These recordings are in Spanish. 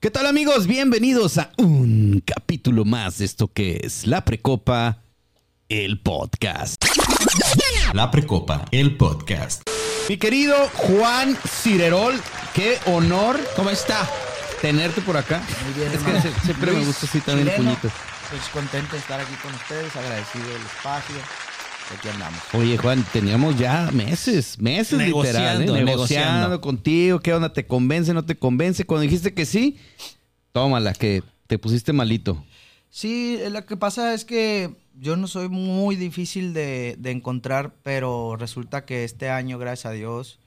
¿Qué tal amigos? Bienvenidos a un capítulo más de esto que es La Precopa, el podcast. La Precopa, el podcast. Mi querido Juan Cirerol, qué honor. ¿Cómo está? Tenerte por acá. Muy bien, Es que hermano. siempre me gusta así también el puñito. Pues contento de estar aquí con ustedes, agradecido del espacio. Aquí andamos. Oye, Juan, teníamos ya meses, meses literal, ¿eh? Negociando, negociando negociando. contigo. ¿Qué onda? ¿Te convence, no te convence? Cuando dijiste que sí, tómala, que te pusiste malito. Sí, eh, lo que pasa es que yo no soy muy difícil de, de encontrar, pero resulta que este año, gracias a Dios,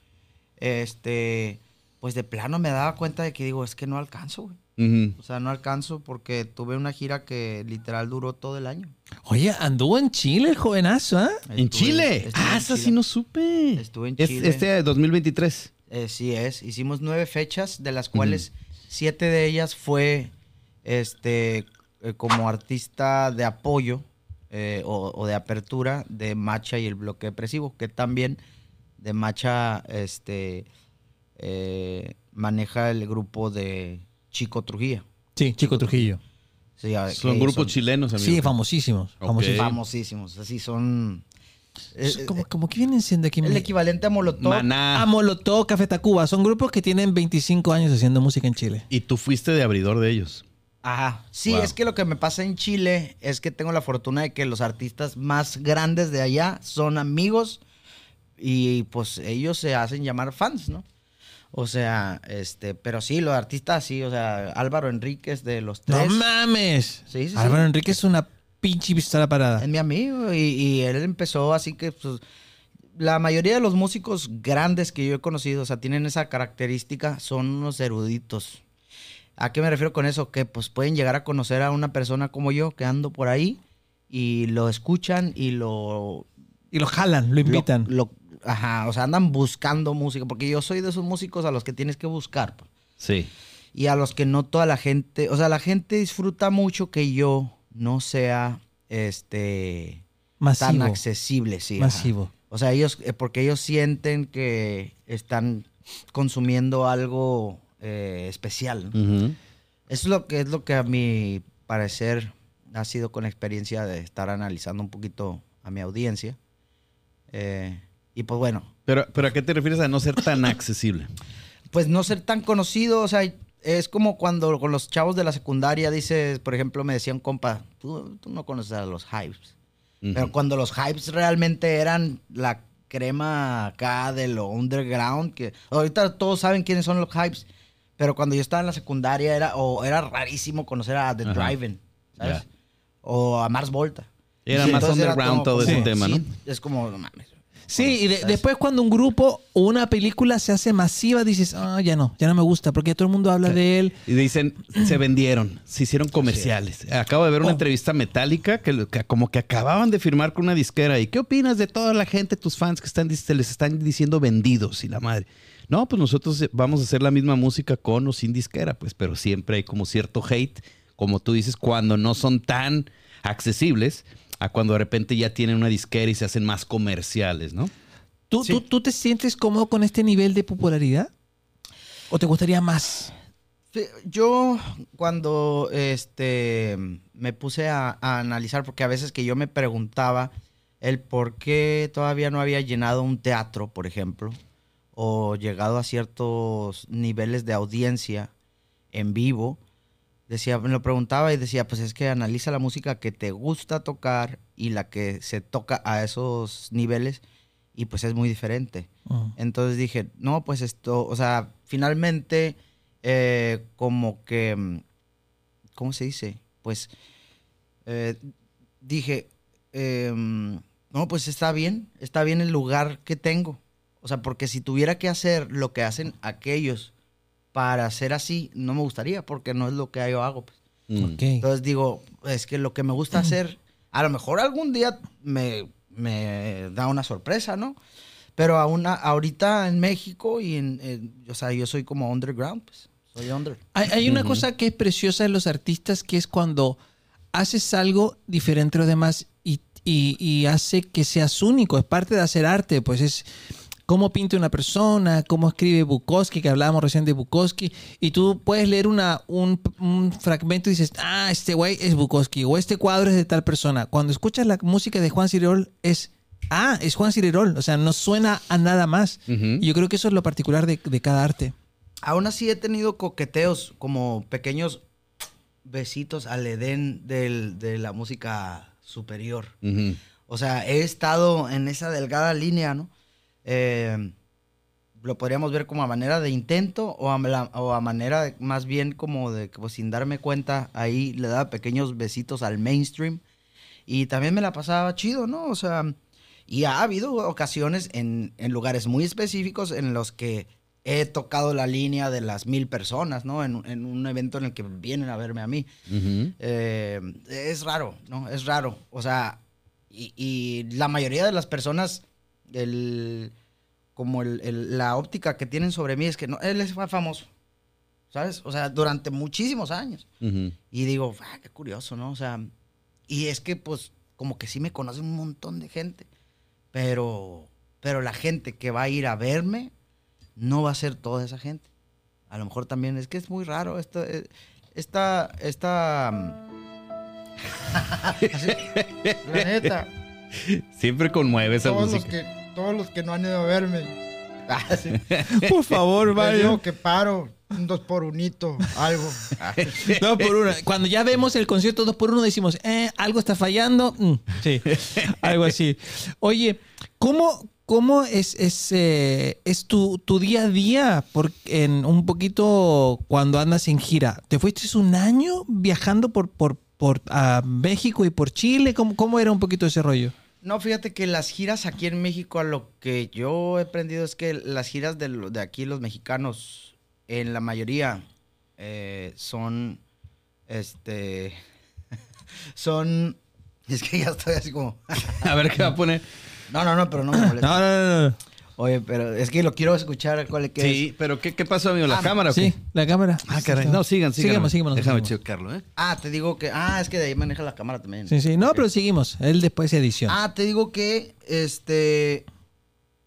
este, pues de plano me daba cuenta de que digo, es que no alcanzo, güey. O sea, no alcanzo porque tuve una gira que literal duró todo el año. Oye, anduvo en Chile el jovenazo, ¿ah? ¿En Chile? Ah, esa sí no supe. Estuve en Es- Chile. Este 2023. Eh, sí es. Hicimos nueve fechas, de las cuales siete de ellas fue este eh, como artista de apoyo eh, o, o de apertura de Macha y el bloque depresivo, que también de Macha este eh, maneja el grupo de Chico Trujillo. Sí, Chico Trujillo. Sí, a- Son grupos chilenos, amigo. Sí, famosísimos. Famosísimos. famosísimos. Así son. eh, eh, Como, como que vienen siendo aquí. el equivalente a Molotov. Maná. Ah, Molotov, Café Tacuba. Son grupos que tienen 25 años haciendo música en Chile. Y tú fuiste de abridor de ellos. Ajá. Sí, Wow. es que lo que me pasa en Chile es que tengo la fortuna de que los artistas más grandes de allá son amigos y pues ellos se hacen llamar fans, ¿no? O sea, este, pero sí, los artistas sí, o sea, Álvaro Enríquez de los tres. ¡No mames! Sí, sí, sí. Álvaro Enrique es una pinche pistola parada. Es mi amigo y, y él empezó así que pues, la mayoría de los músicos grandes que yo he conocido, o sea, tienen esa característica, son unos eruditos. ¿A qué me refiero con eso? Que pues pueden llegar a conocer a una persona como yo que ando por ahí y lo escuchan y lo... Y lo jalan, lo invitan. lo- lo- ajá, o sea, andan buscando música, porque yo soy de esos músicos a los que tienes que buscar. pues Sí. y a los que no toda la gente, o sea, la gente disfruta mucho que yo no sea este Masivo. tan accesible, sí. ajá. Masivo. O sea, ellos, eh, porque ellos sienten que están consumiendo algo eh, especial. ¿no? Ujú. Eso es lo que es lo que a mi parecer ha sido con la experiencia de estar analizando un poquito a mi audiencia. Eh, y pues bueno, Pero, pero ¿a qué te refieres a no ser tan accesible? pues no ser tan conocido, o sea, es como cuando con los chavos de la secundaria dices, por ejemplo, me decía un compa, tú, tú no conoces a los hypes. Pero cuando los hypes realmente eran la crema acá de lo underground, que ahorita todos saben quiénes son los hypes, pero cuando yo estaba en la secundaria era, o era rarísimo conocer a The. Drive-In, ¿sabes? O a Mars Volta. Era Sí, más era underground como- todo ese como- tema, ¿no? sí, Es como, no mames. Sí, y después cuando un grupo o una película se hace masiva, dices, ah, ya no, ya no me gusta, porque ya todo el mundo habla de él. Y dicen, se vendieron, se hicieron comerciales. Acabo de ver una Oh. entrevista metálica que, que como que acababan de firmar con una disquera. ¿Y qué opinas de toda la gente, tus fans que están, se les están diciendo vendidos y la madre? No, pues nosotros eh, vamos a hacer la misma música con o sin disquera, pues, pero siempre hay como cierto hate, como tú dices, cuando no son tan accesibles a cuando de repente ya tienen una disquera y se hacen más comerciales, ¿no? ¿Tú, Sí. tú, tú te sientes cómodo con este nivel de popularidad? ¿O te gustaría más? Yo cuando este me puse a, a analizar, porque a veces que yo me preguntaba el por qué todavía no había llenado un teatro, por ejemplo, o llegado a ciertos niveles de audiencia en vivo, decía, me lo preguntaba y decía, pues es que analiza la música que te gusta tocar y la que se toca a esos niveles y pues es muy diferente. Mm. Entonces dije, no, pues esto, o sea, finalmente, eh, como que, mm, ¿cómo se dice? Pues eh, dije, eh, mm, no, pues está bien, está bien el lugar que tengo. O sea, porque si tuviera que hacer lo que hacen aquellos para ser así, no me gustaría, porque no es lo que yo hago. pues. Mm. Ok. Entonces digo, es que lo que me gusta hacer, a lo mejor algún día me, me da una sorpresa, ¿no? Pero a- ahorita en México y en, en- o sea, yo soy como underground, pues, soy under. Hay, hay una Ujú. cosa que es preciosa de los artistas, que es cuando haces algo diferente a los demás y, y- y hace que seas único. Es parte de hacer arte, pues es... cómo pinta una persona, cómo escribe Bukowski, que hablábamos recién de Bukowski, y tú puedes leer una, un, un fragmento y dices, ah, este güey es Bukowski, o este cuadro es de tal persona. Cuando escuchas la música de Juan Cirerol es, ah, es Juan Cirerol, o sea, no suena a nada más. Y yo creo que eso es lo particular de, de cada arte. Aún así he tenido coqueteos, como pequeños besitos al Edén del- de la música superior. O sea, he estado en esa delgada línea, ¿no? Eh, lo podríamos ver como a manera de intento o a, la- o a manera de- más bien como de que pues, sin darme cuenta, ahí le daba pequeños besitos al mainstream. Y también me la pasaba chido, ¿no? O sea, y ha habido ocasiones en, en lugares muy específicos en los que he tocado la línea de las mil personas, ¿no? En, en un evento en el que vienen a verme a mí. Ujú. Eh, es raro, ¿no? Es raro. O sea, y, y la mayoría de las personas, el, como el- el- la óptica que tienen sobre mí es que no, él es famoso, ¿sabes? O sea, durante muchísimos años. Y digo, ah, qué curioso, ¿no? O sea, y es que pues como que sí me conoce un montón de gente, pero, pero la gente que va a ir a verme no va a ser toda esa gente. A lo mejor también es que es muy raro esto, eh, esta, esta, mm, la neta, Siempre conmueve esa todos los, música. que, todos los que no han ido a verme. Ah, sí. Por favor, vaya. digo que paro, un dos por unito, algo. Dos por uno. Cuando ya vemos el concierto dos por uno decimos, eh, algo está fallando. Mm, sí, algo así. Oye, ¿cómo, cómo es, es, eh, es tu, tu día a día por, en un poquito cuando andas en gira? ¿Te fuiste un año viajando por, por, por a México y por Chile? ¿Cómo, ¿Cómo era un poquito ese rollo? No, fíjate que las giras aquí en México, a lo que yo he aprendido es que las giras de, lo- de aquí, los mexicanos, en la mayoría, eh, son, este, son, es que ya estoy así como, A ver qué va a poner. no, no, no, pero no me molesta. No, no, no. no. Oye, pero es que lo quiero escuchar, ¿cuál es? Sí, pero ¿qué, qué pasó, amigo? ¿La Ah, cámara o qué? Sí, la cámara. Ah, caray. No, sigan, sigan. Sigamos, sigamos. Déjame checarlo, ¿eh? Ah, te digo que, ah, es que de ahí maneja la cámara también. Sí, sí. No, pero seguimos. Él después edición. Ah, te digo que este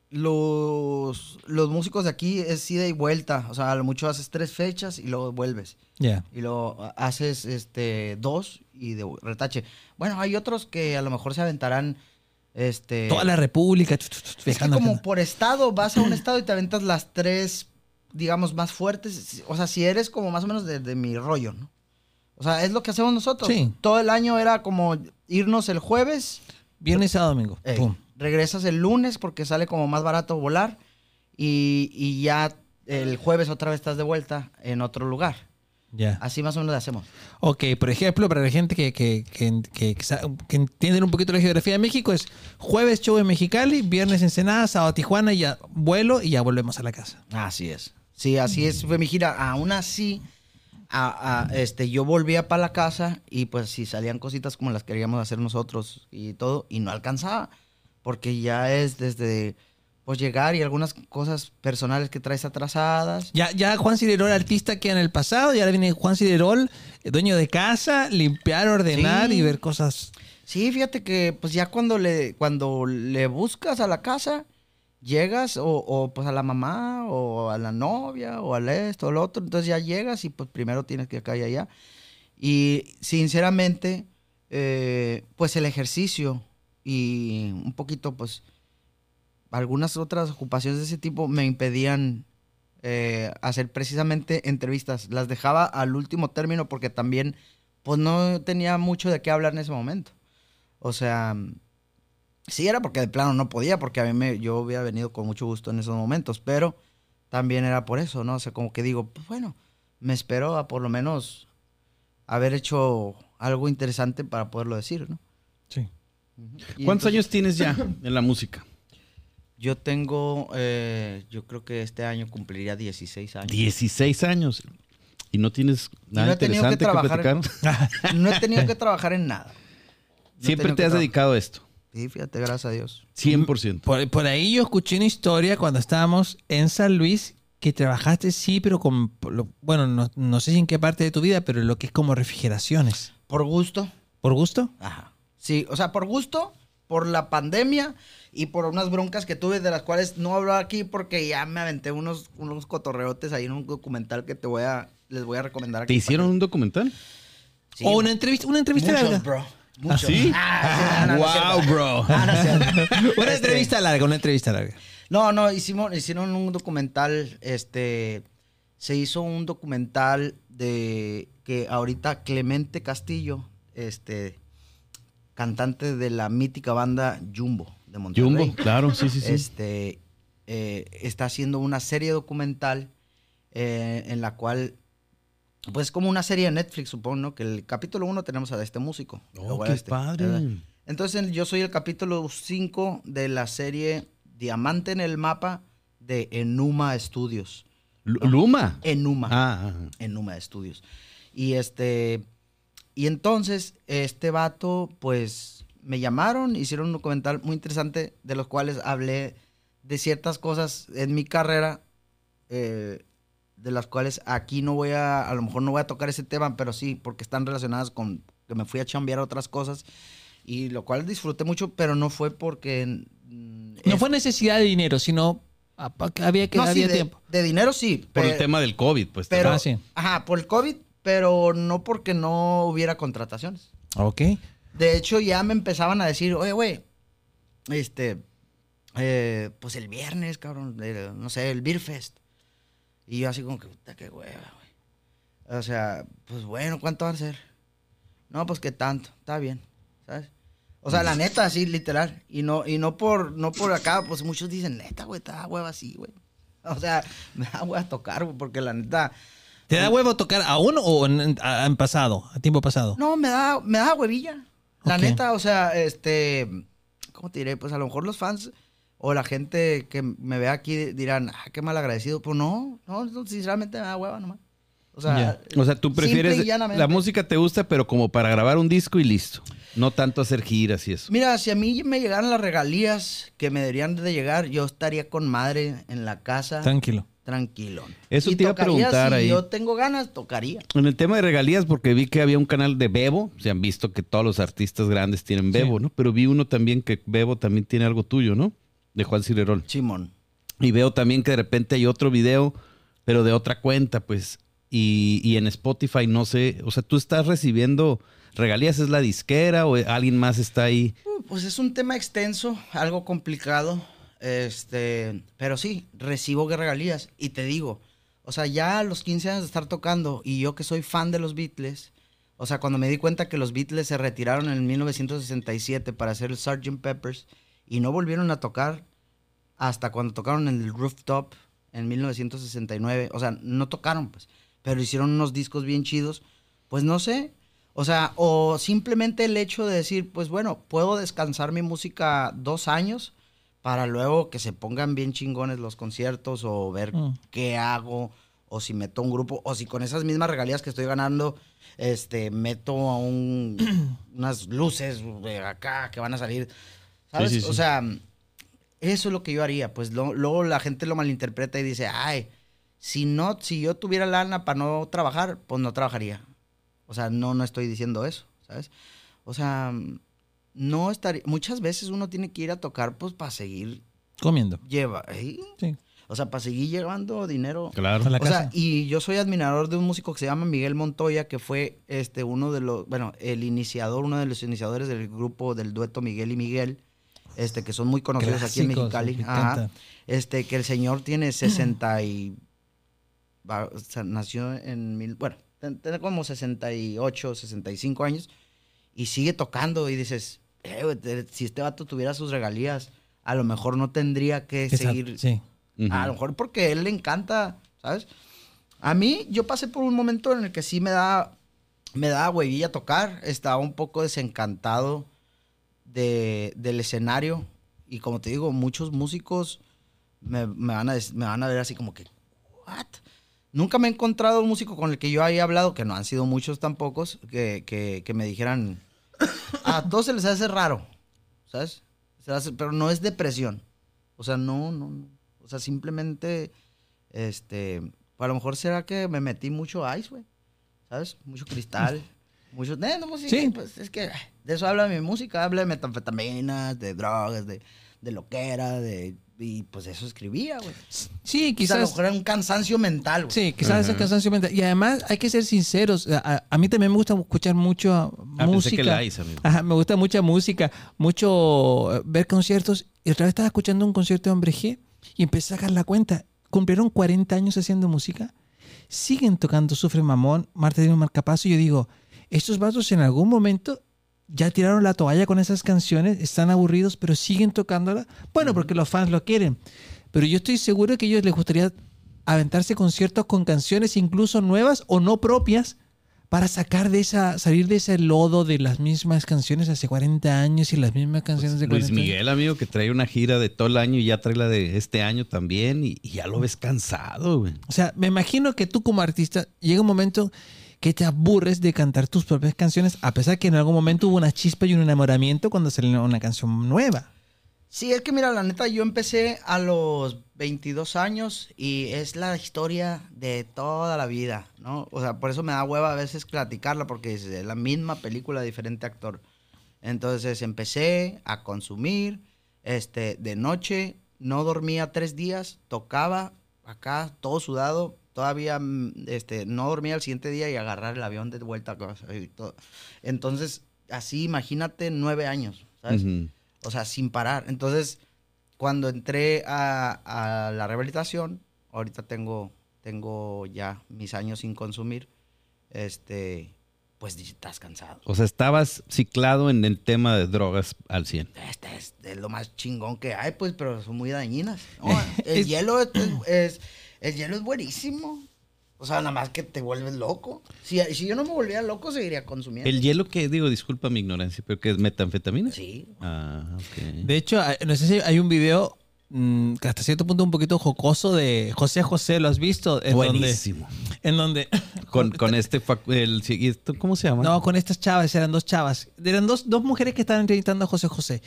los, los músicos de aquí es ida y vuelta. O sea, a lo mucho haces tres fechas y luego vuelves. Ya. Y luego haces este dos y de retache. Bueno, hay otros que a lo mejor se aventarán este Toda la República. es que como por estado, vas a un estado y te aventas las tres, digamos, más fuertes. O sea, si eres como más o menos de, de mi rollo, ¿no? O sea, es lo que hacemos nosotros. Sí. Todo el año era como irnos el jueves, Viernes, sábado, domingo. Ey, Pum. regresas el lunes porque sale como más barato volar y, y ya el jueves otra vez estás de vuelta en otro lugar. Ya. Así más o menos lo hacemos. Ok, por ejemplo, para la gente que, que, que, que, que entienden un poquito la geografía de México, es jueves show en Mexicali, viernes Ensenada, sábado Tijuana, y ya vuelo y ya volvemos a la casa. Así es. Sí, así es. Fue mi gira. Aún así, a- a- este, yo volvía para la casa y pues si salían cositas como las queríamos hacer nosotros y todo, y no alcanzaba. Porque ya es desde pues llegar y algunas cosas personales que traes atrasadas. Ya, ya Juan Ciderol, artista, queda en el pasado, y ahora viene Juan Ciderol, eh, dueño de casa, limpiar, ordenar Sí. y ver cosas. Sí, fíjate que pues ya cuando le, cuando le buscas a la casa, llegas o, o, pues a la mamá o a la novia o al esto o al otro, entonces ya llegas y pues primero tienes que acá y allá. Y sinceramente, eh, pues el ejercicio y un poquito pues algunas otras ocupaciones de ese tipo me impedían eh, hacer precisamente entrevistas. Las dejaba al último término porque también pues no tenía mucho de qué hablar en ese momento. O sea, sí era porque de plano no podía, porque a mí me, yo hubiera venido con mucho gusto en esos momentos, pero también era por eso, ¿no? O sea, como que digo, pues bueno, me espero a por lo menos haber hecho algo interesante para poderlo decir, ¿no? Sí. ¿Cuántos entonces, años tienes ya en la música? Yo tengo, eh, yo creo que este año cumpliría 16 años. 16 años. ¿Y no tienes nada no que interesante que, trabajar- platicar? No he tenido que trabajar en nada. No Siempre te has dedicado a esto. Sí, fíjate, gracias a Dios. 100%. Por, por ahí yo escuché una historia cuando estábamos en San Luis que trabajaste, sí, pero con, lo- bueno, no, no sé si en qué parte de tu vida, pero lo que es como refrigeraciones. Por gusto, ¿Por gusto? Ajá. Sí, o sea, por gusto, por la pandemia y por unas broncas que tuve de las cuales no hablo aquí porque ya me aventé unos, unos cotorreotes ahí en un documental que te voy a, les voy a recomendar aquí. ¿Te hicieron un documental? Sí, o una entrevista, una entrevista muchos, larga. bro. Muchos. sí? Ah, sí, no, wow, bro. Ah, no cierto. Una Este, entrevista larga, una entrevista larga. No, no, hicimos, hicieron un documental, este, se hizo un documental de que ahorita Clemente Castillo, este, cantante de la mítica banda Jumbo de Monterrey. Jumbo, claro, sí, sí, sí. Este, eh, está haciendo una serie documental eh, en la cual, pues como una serie de Netflix, supongo, ¿no? Que el capítulo uno tenemos a este músico. Oh, qué este, padre. ¿verdad? Entonces yo soy el capítulo 5 de la serie Diamante en el Mapa de Enuma Studios. Lu- Luma. Enuma. Ah, ah. Enuma Studios. Y este. Y entonces, este vato, pues, me llamaron, hicieron un documental muy interesante, de los cuales hablé de ciertas cosas en mi carrera, eh, de las cuales aquí no voy a, a lo mejor no voy a tocar ese tema, pero sí, porque están relacionadas con que me fui a chambear otras cosas, y lo cual disfruté mucho, pero no fue porque... mm, No es- fue necesidad de dinero, sino había que no, sí, había de, tiempo. de dinero sí. Por el pe- tema del COVID, pues. pero, Ah, sí. ajá, por el COVID, pero no porque no hubiera contrataciones. Ok. De hecho, ya me empezaban a decir, oye, güey, este, eh, pues el viernes, cabrón, eh, no sé, el Beer Fest. Y yo así como que, puta, qué hueva, güey. O sea, pues bueno, ¿cuánto va a ser? No, pues que tanto, está bien, ¿sabes? O sea, la neta, así, literal. Y no, y no por, no por acá, pues muchos dicen, neta, güey, te da hueva así, güey. O sea, me da hueva tocar, güey, porque la neta, ¿Te da huevo tocar aún o en, en- a- en pasado, a tiempo pasado? No, me da, me da huevilla. La neta, o sea, este, ¿cómo te diré? Pues a lo mejor los fans o la gente que me vea aquí dirán, ah, qué mal agradecido. Pues no, no, sinceramente me da hueva nomás. O sea, O sea, tú prefieres. La música te gusta, pero como para grabar un disco y listo. No tanto hacer giras y eso. Mira, si a mí me llegaran las regalías que me deberían de llegar, yo estaría con madre en la casa, Tranquilo. Tranquilo. Eso Y te iba a preguntar si ahí. yo tengo ganas, tocaría. En el tema de regalías, porque vi que había un canal de Bebo, se han visto que todos los artistas grandes tienen Bebo, ¿no? Pero vi uno también que Bebo también tiene algo tuyo, ¿no? De Juan Cirerol. Simón. Y veo también que de repente hay otro video, pero de otra cuenta, pues. Y, y en Spotify no sé, o sea, tú estás recibiendo regalías, ¿es la disquera o alguien más está ahí? Uh, Pues es un tema extenso, algo complicado, este, pero sí, recibo regalías y te digo, o sea, ya a los 15 años de estar tocando y yo que soy fan de los Beatles, o sea, cuando me di cuenta que los Beatles se retiraron en 1967 para hacer el Sgt. Peppers y no volvieron a tocar hasta cuando tocaron en el Rooftop en 1969, o sea, no tocaron pues, pero hicieron unos discos bien chidos, pues no sé, o sea, o simplemente el hecho de decir, pues bueno, puedo descansar mi música dos años para luego que se pongan bien chingones los conciertos o ver Mm. qué hago o si meto un grupo o si con esas mismas regalías que estoy ganando este meto a un unas luces de acá que van a salir ¿sabes? Sí, sí, sí. O sea, eso es lo que yo haría, pues lo- luego la gente lo malinterpreta y dice, "Ay, si no si yo tuviera lana para no trabajar, pues no trabajaría." O sea, no no estoy diciendo eso, ¿sabes? O sea, no estaría muchas veces uno tiene que ir a tocar pues para seguir Comiendo. lleva, ¿eh? Sí. o sea, para seguir llevando dinero Claro. A la o sea, casa. y yo soy admirador de un músico que se llama Miguel Montoya, que fue este uno de los, bueno, el iniciador, uno de los iniciadores del grupo del dueto Miguel y Miguel, este, que son muy conocidos aquí en Mexicali. me Ajá. Este, que el señor tiene 60 y va- o sea, nació en mil, bueno, tiene como 68, 65 años y sigue tocando y dices, "Eh, si este vato tuviera sus regalías, a lo mejor no tendría que Exacto, seguir Sí. A lo mejor porque a él le encanta, ¿sabes? A mí, yo pasé por un momento en el que sí me da, me da huevilla tocar. Estaba un poco desencantado de, del escenario. Y como te digo, muchos músicos me, me van a, me van a ver así como que, ¿what? Nunca me he encontrado un músico con el que yo haya hablado, que no han sido muchos tampoco, que, que, que me dijeran, a todos se les hace raro, ¿sabes? Se hace- pero no es depresión. O sea, no, no, no. O sea, simplemente, este, a lo mejor será que me metí mucho ice, güey. ¿Sabes? Mucho cristal. mucho, eh, no, pues, sí, Sí. pues es que de eso habla mi música, habla de metanfetaminas, de drogas, de, de lo que era, de, y pues eso escribía, güey. Sí, Quizás a lo quizás. mejor era un cansancio mental, güey. Sí, quizás ese cansancio mental. Y además hay que ser sinceros. A, a- a mí también me gusta escuchar mucho Ah, pensé música. que la hice, amigo. Ajá, me gusta mucha música, mucho eh, ver conciertos. Y otra vez estaba escuchando un concierto de Hombre G y empecé a sacar la cuenta. Cumplieron 40 años haciendo música. Siguen tocando Sufre Mamón, Marta tiene un marcapaso. Y yo digo, estos vasos en algún momento ya tiraron la toalla con esas canciones, están aburridos, pero siguen tocándola. Bueno, porque los fans lo quieren. Pero yo estoy seguro que a ellos les gustaría aventarse conciertos con canciones incluso nuevas o no propias para sacar de esa, salir de ese lodo de las mismas canciones hace 40 años y las mismas canciones de 40 Luis Miguel, amigo, que trae una gira de todo el año y ya trae la de este año también y, y ya lo ves cansado, güey. O sea, me imagino que tú como artista llega un momento que te aburres de cantar tus propias canciones, a pesar que en algún momento hubo una chispa y un enamoramiento cuando salió una canción nueva. Sí, es que mira, la neta, yo empecé a los 22 años y es la historia de toda la vida, ¿no? O sea, por eso me da hueva a veces platicarla porque es la misma película, diferente actor. Entonces empecé a consumir, este, de noche, no dormía tres días, tocaba acá, todo sudado, todavía, mm, este, no dormía el siguiente día y agarrar el avión de vuelta y todo. Entonces, así, imagínate, nueve años, ¿sabes? Ujú. O sea, sin parar. Entonces, cuando entré a, a la rehabilitación, ahorita tengo, tengo ya mis años sin consumir, este, pues estás cansado. O sea, estabas ciclado en el tema de drogas al 100. Este es, es lo más chingón que hay, pues, pero son muy dañinas. No, el hielo es, es- el hielo es buenísimo. O sea, nada más que te vuelves loco. Si, si yo no me volviera loco, seguiría consumiendo. El hielo que, digo, disculpa mi ignorancia, pero que es metanfetamina. Sí. Ah, ok. De hecho, hay- no sé si hay un video mm, que hasta cierto punto un poquito jocoso de José José, ¿lo has visto? En donde, Buenísimo. en donde Con, con este, fac- el, ¿cómo se llama? No, con estas chavas, eran dos chavas. Eran dos, dos mujeres que estaban entrevistando a José José.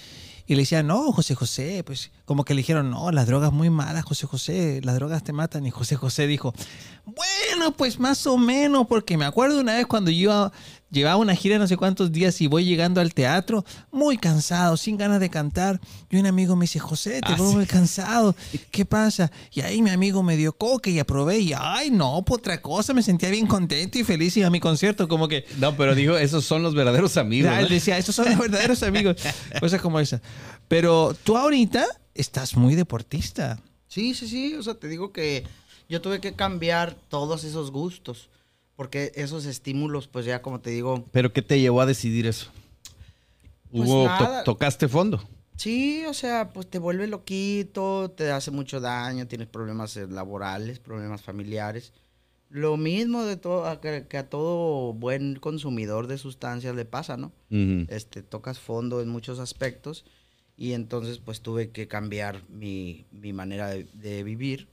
Y le decían, no, José José, pues como que le dijeron, no, las drogas muy malas, José José, las drogas te matan. Y José José dijo, bueno, pues más o menos, porque me acuerdo una vez cuando yo llevaba una gira no sé cuántos días y voy llegando al teatro, muy cansado, sin ganas de cantar. Y un amigo me dice, José, te Ah, veo sí. muy cansado, ¿qué pasa? Y ahí mi amigo me dio coca y aprobé y, ay, no, pues otra cosa, me sentía bien contento y feliz y a mi concierto, como que... No, pero digo, esos son los verdaderos amigos. Él decía, estos son los verdaderos amigos. Cosas como esa. Pero tú ahorita estás muy deportista. Sí, sí, sí. O sea, te digo que yo tuve que cambiar todos esos gustos. Porque esos estímulos, pues ya como te digo, ¿Pero qué te llevó a decidir eso? Pues Hubo, to- tocaste fondo. sí, o sea, pues te vuelve loquito, te hace mucho daño, tienes problemas eh, laborales, problemas familiares. Lo mismo de todo, que, a todo buen consumidor de sustancias le pasa, ¿no? Ujú. este, tocas fondo en muchos aspectos y entonces pues tuve que cambiar mi, mi manera de, de vivir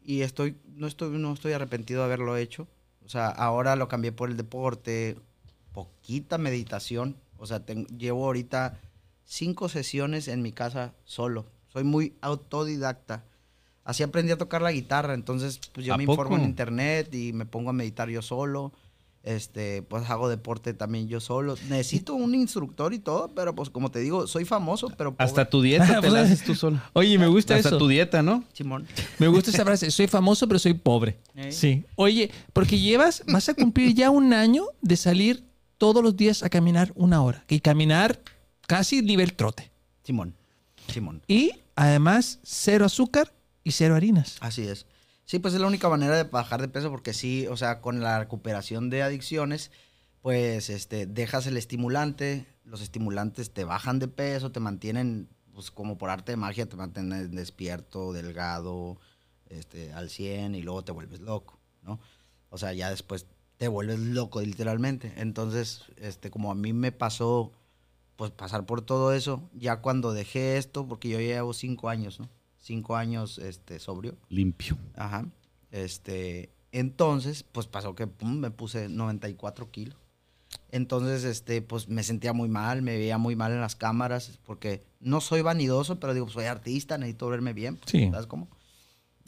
y estoy no estoy no estoy arrepentido de haberlo hecho o sea ahora lo cambié por el deporte poquita meditación. O sea ten- llevo ahorita cinco sesiones en mi casa solo. Soy muy autodidacta. Así aprendí a tocar la guitarra entonces pues yo ¿A me informo en internet y me pongo a meditar yo solo este, pues hago deporte también yo solo. Necesito un instructor y todo, pero pues como te digo, soy famoso, pero pobre. Hasta tu dieta te la haces tú solo. Oye, me gusta Hasta eso. tu dieta, ¿no? Simón. Me gusta esa frase. Soy famoso, pero soy pobre. ¿Eh? Sí. Oye, porque llevas, vas a cumplir ya un año de salir todos los días a caminar una hora. Y caminar casi nivel trote. Simón. Simón. Y además, cero azúcar y cero harinas. Así es. Sí, pues es la única manera de bajar de peso porque sí, o sea, con la recuperación de adicciones, pues este, dejas el estimulante, los estimulantes te bajan de peso, te mantienen, pues como por arte de magia, te mantienen despierto, delgado, este, al 100 y luego te vuelves loco, ¿no? O sea, ya después te vuelves loco literalmente. Entonces, este, como a mí me pasó, pues pasar por todo eso, ya cuando dejé esto, porque yo llevo cinco años, ¿no? Cinco años, este, sobrio. Limpio. Ajá. Este, entonces, pues pasó que pum, me puse 94 kilos. Entonces, este, pues me sentía muy mal, me veía muy mal en las cámaras, porque no soy vanidoso, pero digo, soy artista, necesito verme bien. pues, Sí. ¿Sabes cómo?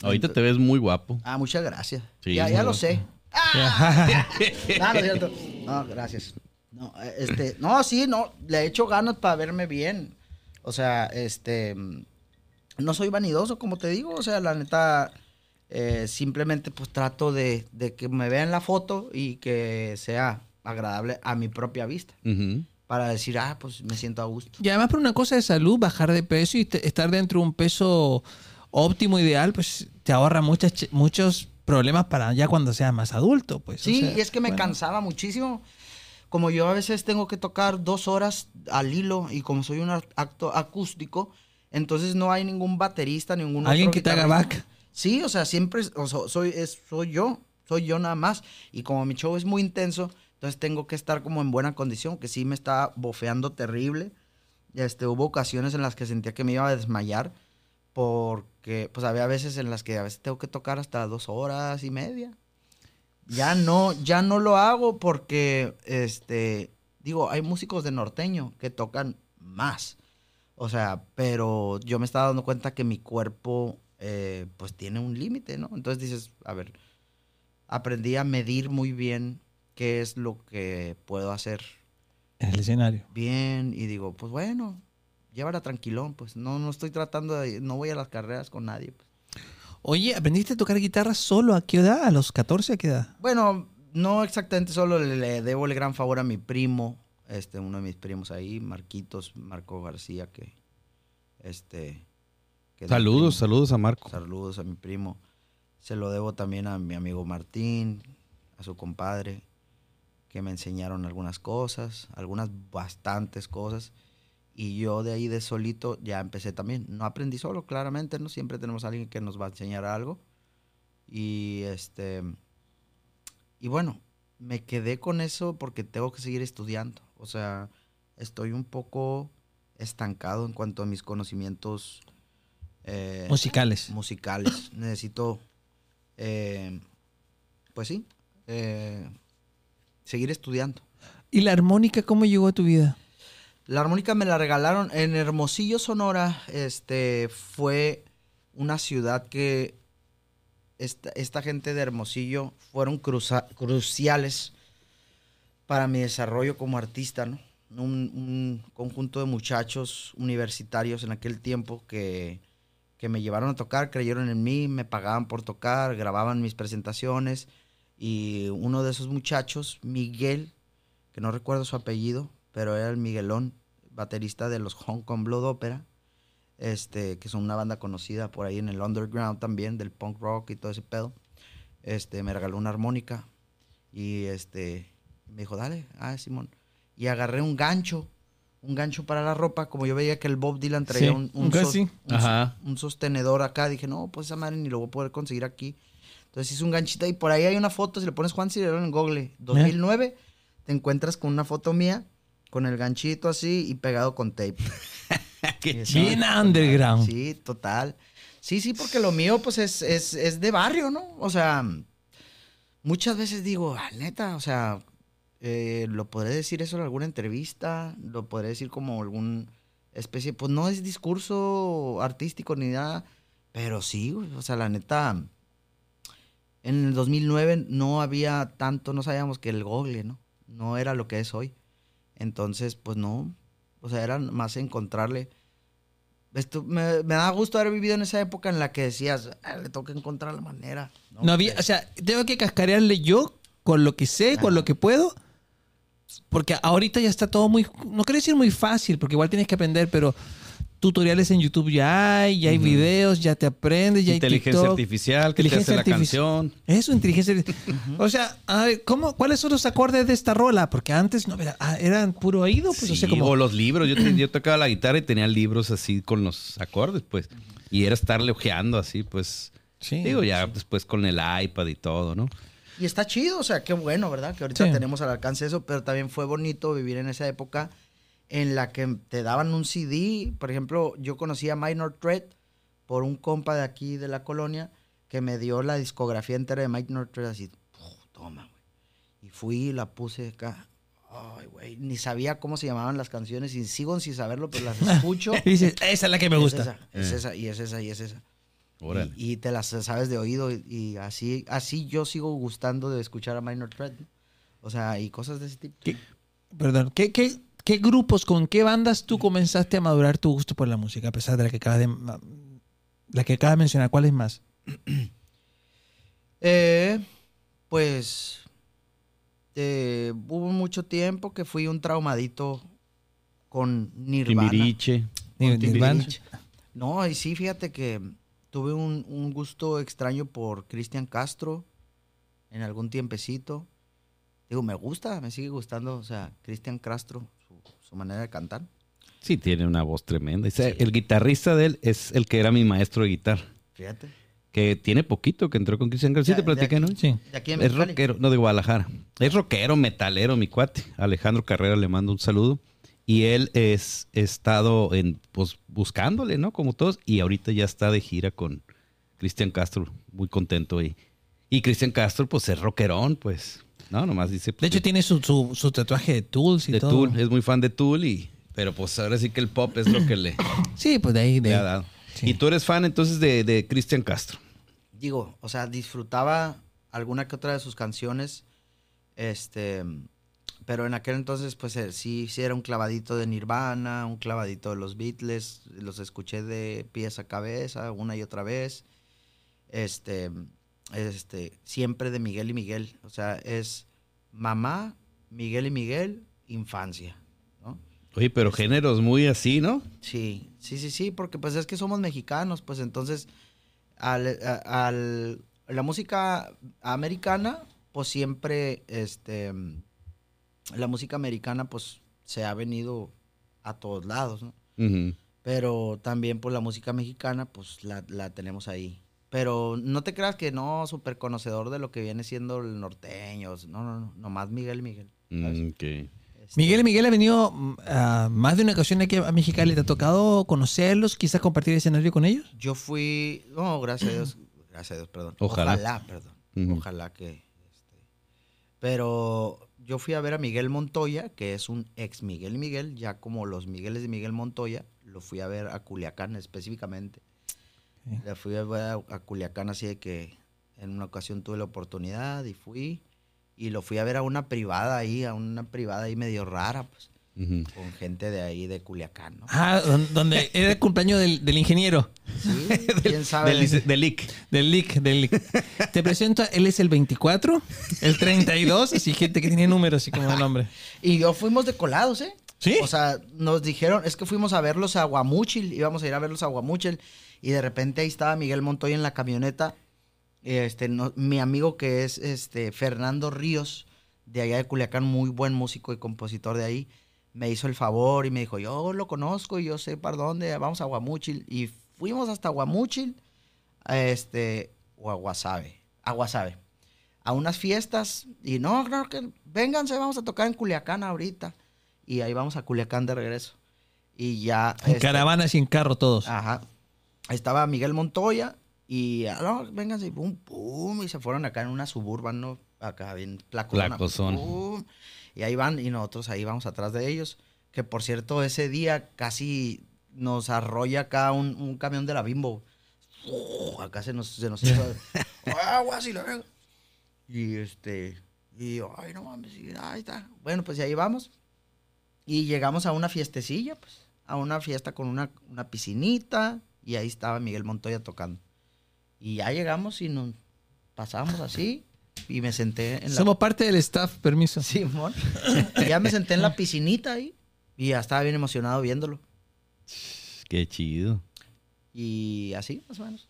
Ahorita te ves muy guapo. Ah, muchas gracias. Sí, ya ya lo sé. ¡Ah! no, no es cierto. No, gracias. No, este, no, sí, no, le he hecho ganas para verme bien. O sea, este, no soy vanidoso, como te digo, o sea, la neta, eh, simplemente pues trato de, de que me vean la foto y que sea agradable a mi propia vista, para decir, ah, pues me siento a gusto. Y además por una cosa de salud, bajar de peso y te- estar dentro de un peso óptimo, ideal, pues te ahorra muchas, ch- muchos problemas para ya cuando seas más adulto. Pues, o Sí, sea, y es que me bueno. cansaba muchísimo. Como yo a veces tengo que tocar dos horas al hilo y como soy un acto acústico, entonces no hay ningún baterista, ningún Alguien otro que te haga back. Sí, o sea, siempre o soy, es, soy yo, soy yo nada más. Y como mi show es muy intenso, entonces tengo que estar como en buena condición, que sí me está bofeando terrible. Este, hubo ocasiones en las que sentía que me iba a desmayar, porque pues había veces en las que a veces tengo que tocar hasta dos horas y media. Ya no, ya no lo hago porque, este, digo, hay músicos de norteño que tocan más. O sea, pero yo me estaba dando cuenta que mi cuerpo, eh, pues tiene un límite, ¿no? Entonces dices, a ver, aprendí a medir muy bien qué es lo que puedo hacer En el escenario. bien y digo, pues bueno, llévala tranquilón, pues no, no estoy tratando de, no voy a las carreras con nadie. pues. Oye, ¿aprendiste a tocar guitarra solo a qué edad? ¿A los 14 a qué edad? Bueno, no exactamente, solo le, le debo el gran favor a mi primo, este, uno de mis primos ahí, Marquitos, Marco García, que, este... que Saludos, saludos a Marco. Saludos a mi primo. Se lo debo también a mi amigo Martín, a su compadre, que me enseñaron algunas cosas, algunas bastantes cosas. Y yo de ahí de solito ya empecé también. No aprendí solo, claramente, ¿no? Siempre tenemos a alguien que nos va a enseñar algo. Y este. Y bueno, me quedé con eso porque tengo que seguir estudiando. O sea, estoy un poco estancado en cuanto a mis conocimientos eh, Musicales. musicales. Necesito, eh, pues sí, eh, seguir estudiando. ¿Y la armónica cómo llegó a tu vida? La armónica me la regalaron en Hermosillo, Sonora. Este fue una ciudad que esta, esta gente de Hermosillo fueron cruza- cruciales para mi desarrollo como artista, ¿no? Un, un conjunto de muchachos universitarios en aquel tiempo que, que me llevaron a tocar, creyeron en mí, me pagaban por tocar, grababan mis presentaciones. Y uno de esos muchachos, Miguel, que no recuerdo su apellido, pero era el Miguelón, baterista de los Hong Kong Blood Opera, este, que son una banda conocida por ahí en el underground también, del punk rock y todo ese pedo. Este, me regaló una armónica y este, me dijo, dale, ah, Simón. Y agarré un gancho, un gancho para la ropa, como yo veía que el Bob Dylan traía Sí, un, un, un sos- sí. un- Ajá. un sostenedor acá, dije, no, pues esa madre ni lo voy a poder conseguir aquí. Entonces hice un ganchito y por ahí hay una foto, si le pones Juan Cirerón en Google, 2009, te encuentras con una foto mía, con el ganchito así y pegado con tape. Qué Bien underground. Sí, total. Sí, sí, porque lo mío pues es, es, es de barrio, ¿no? O sea, muchas veces digo, ah, neta, o sea, eh, lo podré decir eso en alguna entrevista, lo podré decir como algún especie, pues no es discurso artístico ni nada, pero sí, o sea, la neta, en el 2009 no había tanto, no sabíamos que el Google, ¿no? No era lo que es hoy. Entonces, pues no, o sea, era más encontrarle. Esto, me, me da gusto haber vivido en esa época en la que decías, "Ah, le toca encontrar la manera. No había, o sea, tengo que cascarearle yo con lo que sé, con lo que puedo. Porque ahorita ya está todo muy, no quiero decir muy fácil, porque igual tienes que aprender, pero tutoriales en YouTube ya hay, ya hay videos, ya te aprendes, ya hay Inteligencia TikTok. artificial que te hace la canción. Eso, inteligencia artificial. O sea, a ver, ¿cómo, ¿cuáles son los acordes de esta rola? Porque antes no era, ah, eran puro oído, pues o sea, Sí, como O los libros. Yo, te- yo tocaba la guitarra y tenía libros así con los acordes, pues. Y era estarle ojeando así, pues. Sí, digo, ya después con el iPad y todo, ¿no? Y está chido, o sea, qué bueno, ¿verdad? Que ahorita Sí. tenemos al alcance eso, pero también fue bonito vivir en esa época en la que te daban un CD. Por ejemplo, yo conocí a Minor Threat por un compa de aquí de la colonia que me dio la discografía entera de Minor Threat así, "Oh, toma, güey. Y fui y la puse acá. Ay, güey, ni sabía cómo se llamaban las canciones y sigo sin saberlo, pero las escucho. Y dices, esa es la que me Es gusta. esa, es Eh. esa, y es esa, y es esa. Órale. Y, y te las sabes de oído y, y así, así yo sigo gustando de escuchar a Minor Threat. ¿no? O sea, y cosas de ese tipo. ¿Qué, perdón, ¿qué, qué, qué grupos, con qué bandas tú comenzaste a madurar tu gusto por la música, a pesar de la que acabas de La que acaba de mencionar, ¿cuál es más? Eh, pues eh, hubo mucho tiempo que fui un traumadito con Nirvana. Timbiriche. Con Nir- Nirvana. Timbiriche. No, y sí, fíjate que tuve un, un gusto extraño por Cristian Castro en algún tiempecito. Digo, me gusta, me sigue gustando, o sea, Cristian Castro, su, su manera de cantar. Sí, tiene una voz tremenda. O sea, El guitarrista de él es el que era mi maestro de guitarra. Fíjate. Que tiene poquito que entró con Cristian Castro. Sí, te platiqué, ¿no? aquí. Sí. De aquí en Es rockero, no de Guadalajara. Es rockero, metalero, mi cuate. Alejandro Carrera le mando un saludo. Y él es estado en, pues, buscándole, ¿no? Como todos. Y ahorita ya está de gira con Cristian Castro. Muy contento ahí. Y Cristian Castro, pues, es rockerón, pues. No, nomás dice. De pues, hecho, tiene su, su, su tatuaje de Tools y de todo. Tool. Es muy fan de Tool y... Pero pues ahora sí que el pop es lo que le, Sí, pues de ahí. De, le ha dado. sí. Y tú eres fan entonces de, de Cristian Castro. digo, o sea, disfrutaba alguna que otra de sus canciones, este, pero en aquel entonces, pues eh, sí, sí era un clavadito de Nirvana, un clavadito de los Beatles, los escuché de pies a cabeza una y otra vez, este, este, siempre de Miguel y Miguel, o sea, es mamá, Miguel y Miguel, infancia, ¿no? Oye, pero géneros muy así, ¿no? Sí, sí, sí, sí, porque pues es que somos mexicanos, pues entonces al, al- la música americana, pues siempre, este, la música americana pues se ha venido a todos lados, ¿no? Pero también pues la música mexicana pues la, la tenemos ahí. Pero no te creas que no, súper conocedor de lo que viene siendo el norteño, no, no, no, nomás Miguel y Miguel. Mm, ok. Este, Miguel y Miguel ha venido mm, más de una ocasión aquí a Mexicali. ¿Te ha tocado conocerlos? Quizás compartir escenario con ellos. Yo fui, no, gracias a Dios, gracias a Dios, perdón. Ojalá. perdón. Ujú. Ojalá que. este, pero yo fui a ver a Miguel Montoya, que es un ex Miguel y Miguel, ya como los Migueles de Miguel Montoya, lo fui a ver a Culiacán específicamente. Sí. Le fui a ver a, a Culiacán así de que en una ocasión tuve la oportunidad y fui. Y lo fui a ver a una privada ahí, a una privada ahí medio rara, pues, con gente de ahí de Culiacán, ¿no? Ah, don- donde era el cumpleaños del, del ingeniero, Sí, quién sabe. Del, lice- del. Te presento, él es el 24, el 32, así gente que tiene números así como de nombre. Y yo fuimos de colados, ¿eh? ¿Sí? O sea, nos dijeron, es que fuimos a verlos a Guamúchil, íbamos a ir a verlos a Guamúchil, y de repente ahí estaba Miguel Montoya en la camioneta. Este, no- mi amigo que es este Fernando Ríos, de allá de Culiacán, muy buen músico y compositor de ahí, me hizo el favor y me dijo, yo lo conozco y yo sé para dónde, vamos a Guamúchil. Y fuimos hasta Guamúchil, a este, o a Guasave, a Guasave, a unas fiestas, y no, no, que vénganse, vamos a tocar en Culiacán ahorita. Y ahí vamos a Culiacán de regreso. Y ya... En este, caravanas y en carro todos. Ajá. Estaba Miguel Montoya y, ah, no, vénganse, y pum, pum, y se fueron acá en una suburban, ¿no? Acá bien. Placosón. pum, y ahí van, y nosotros ahí vamos atrás de ellos. Que por cierto, ese día casi nos arrolla acá un, un camión de la Bimbo. Acá se nos, se nos hizo aguas y la verga. Y este, y yo, ay, no mames, y ahí está. Bueno, pues y ahí vamos. Y llegamos a una fiestecilla, pues, a una fiesta con una, una piscinita, y ahí estaba Miguel Montoya tocando. Y ya llegamos y nos pasamos así, y me senté en la... Somos parte del staff, permiso. Simón. Ya me senté en la piscinita ahí, y ya estaba bien emocionado viéndolo. Qué chido. Y así, más o menos.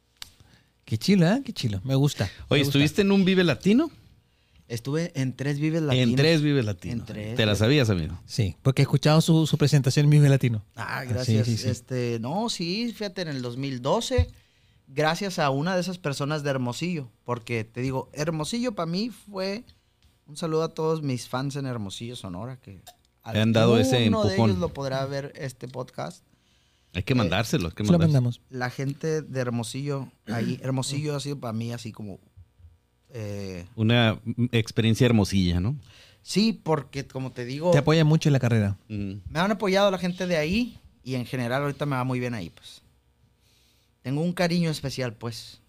Qué chilo, ¿eh? Qué chilo. Me gusta. me Oye, gusta. ¿estuviste en un Vive Latino? Estuve en tres Vives Latinos. En tres Vive Latino. En tres. ¿Te la sabías, amigo? Sí, porque he escuchado su, su presentación en Vive Latino. Ah, gracias. sí, sí. Este, no, sí, fíjate, en el 2012, gracias a una de esas personas de Hermosillo, porque te digo, Hermosillo para mí fue un saludo a todos mis fans en Hermosillo, Sonora, que han dado ese alguno de empujón. ellos lo podrá ver este podcast. Hay que mandárselo, hay que Se lo mandárselo. mandamos. La gente de Hermosillo, ahí, Hermosillo ha sido para mí así como... eh, Una experiencia hermosilla, ¿no? sí, porque como te digo, Te apoya mucho en la carrera. Mm. me han apoyado la gente de ahí y en general ahorita me va muy bien ahí, pues. Tengo un cariño especial, pues,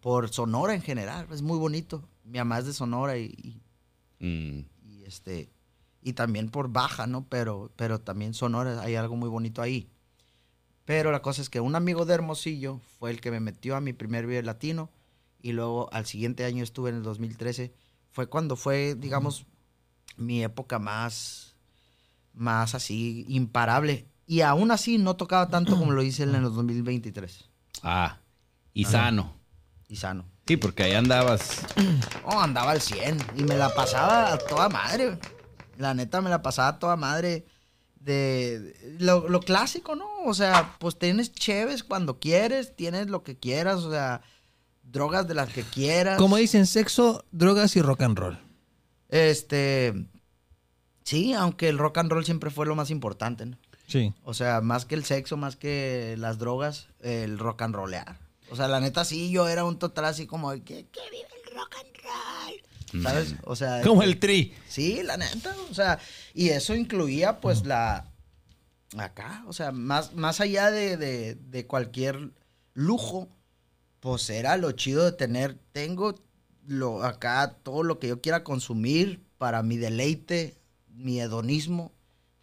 por Sonora en general, es muy bonito. Mi mamá es de Sonora y, y- Mm. y, este y también por Baja, ¿no? Pero pero también Sonora hay algo muy bonito ahí. Pero la cosa es que un amigo de Hermosillo fue el que me metió a mi primer video latino y luego al siguiente año estuve en el 2013. Fue cuando fue, digamos, mi época más, más así, imparable. Y aún así no tocaba tanto como lo hice en el 2023. Ah, y sano. Y sano. Sí, porque ahí andabas. Oh, andaba al 100 y me la pasaba a toda madre. La neta me la pasaba toda madre de lo, lo clásico, ¿no? O sea, pues tienes cheves cuando quieres, tienes lo que quieras, o sea, drogas de las que quieras. Como dicen, sexo, drogas y rock and roll. Este, sí, aunque el rock and roll siempre fue lo más importante, ¿no? Sí. O sea, más que el sexo, más que las drogas, el rock and rollear. O sea, la neta sí, yo era un total así como de que, que vive el rock and roll. ¿Sabes? O sea, Como el tri. Sí, la neta, o sea, y eso incluía pues la acá, o sea, más, más allá de, de- de cualquier lujo, pues era lo chido de tener, tengo lo acá todo lo que yo quiera consumir para mi deleite, mi hedonismo,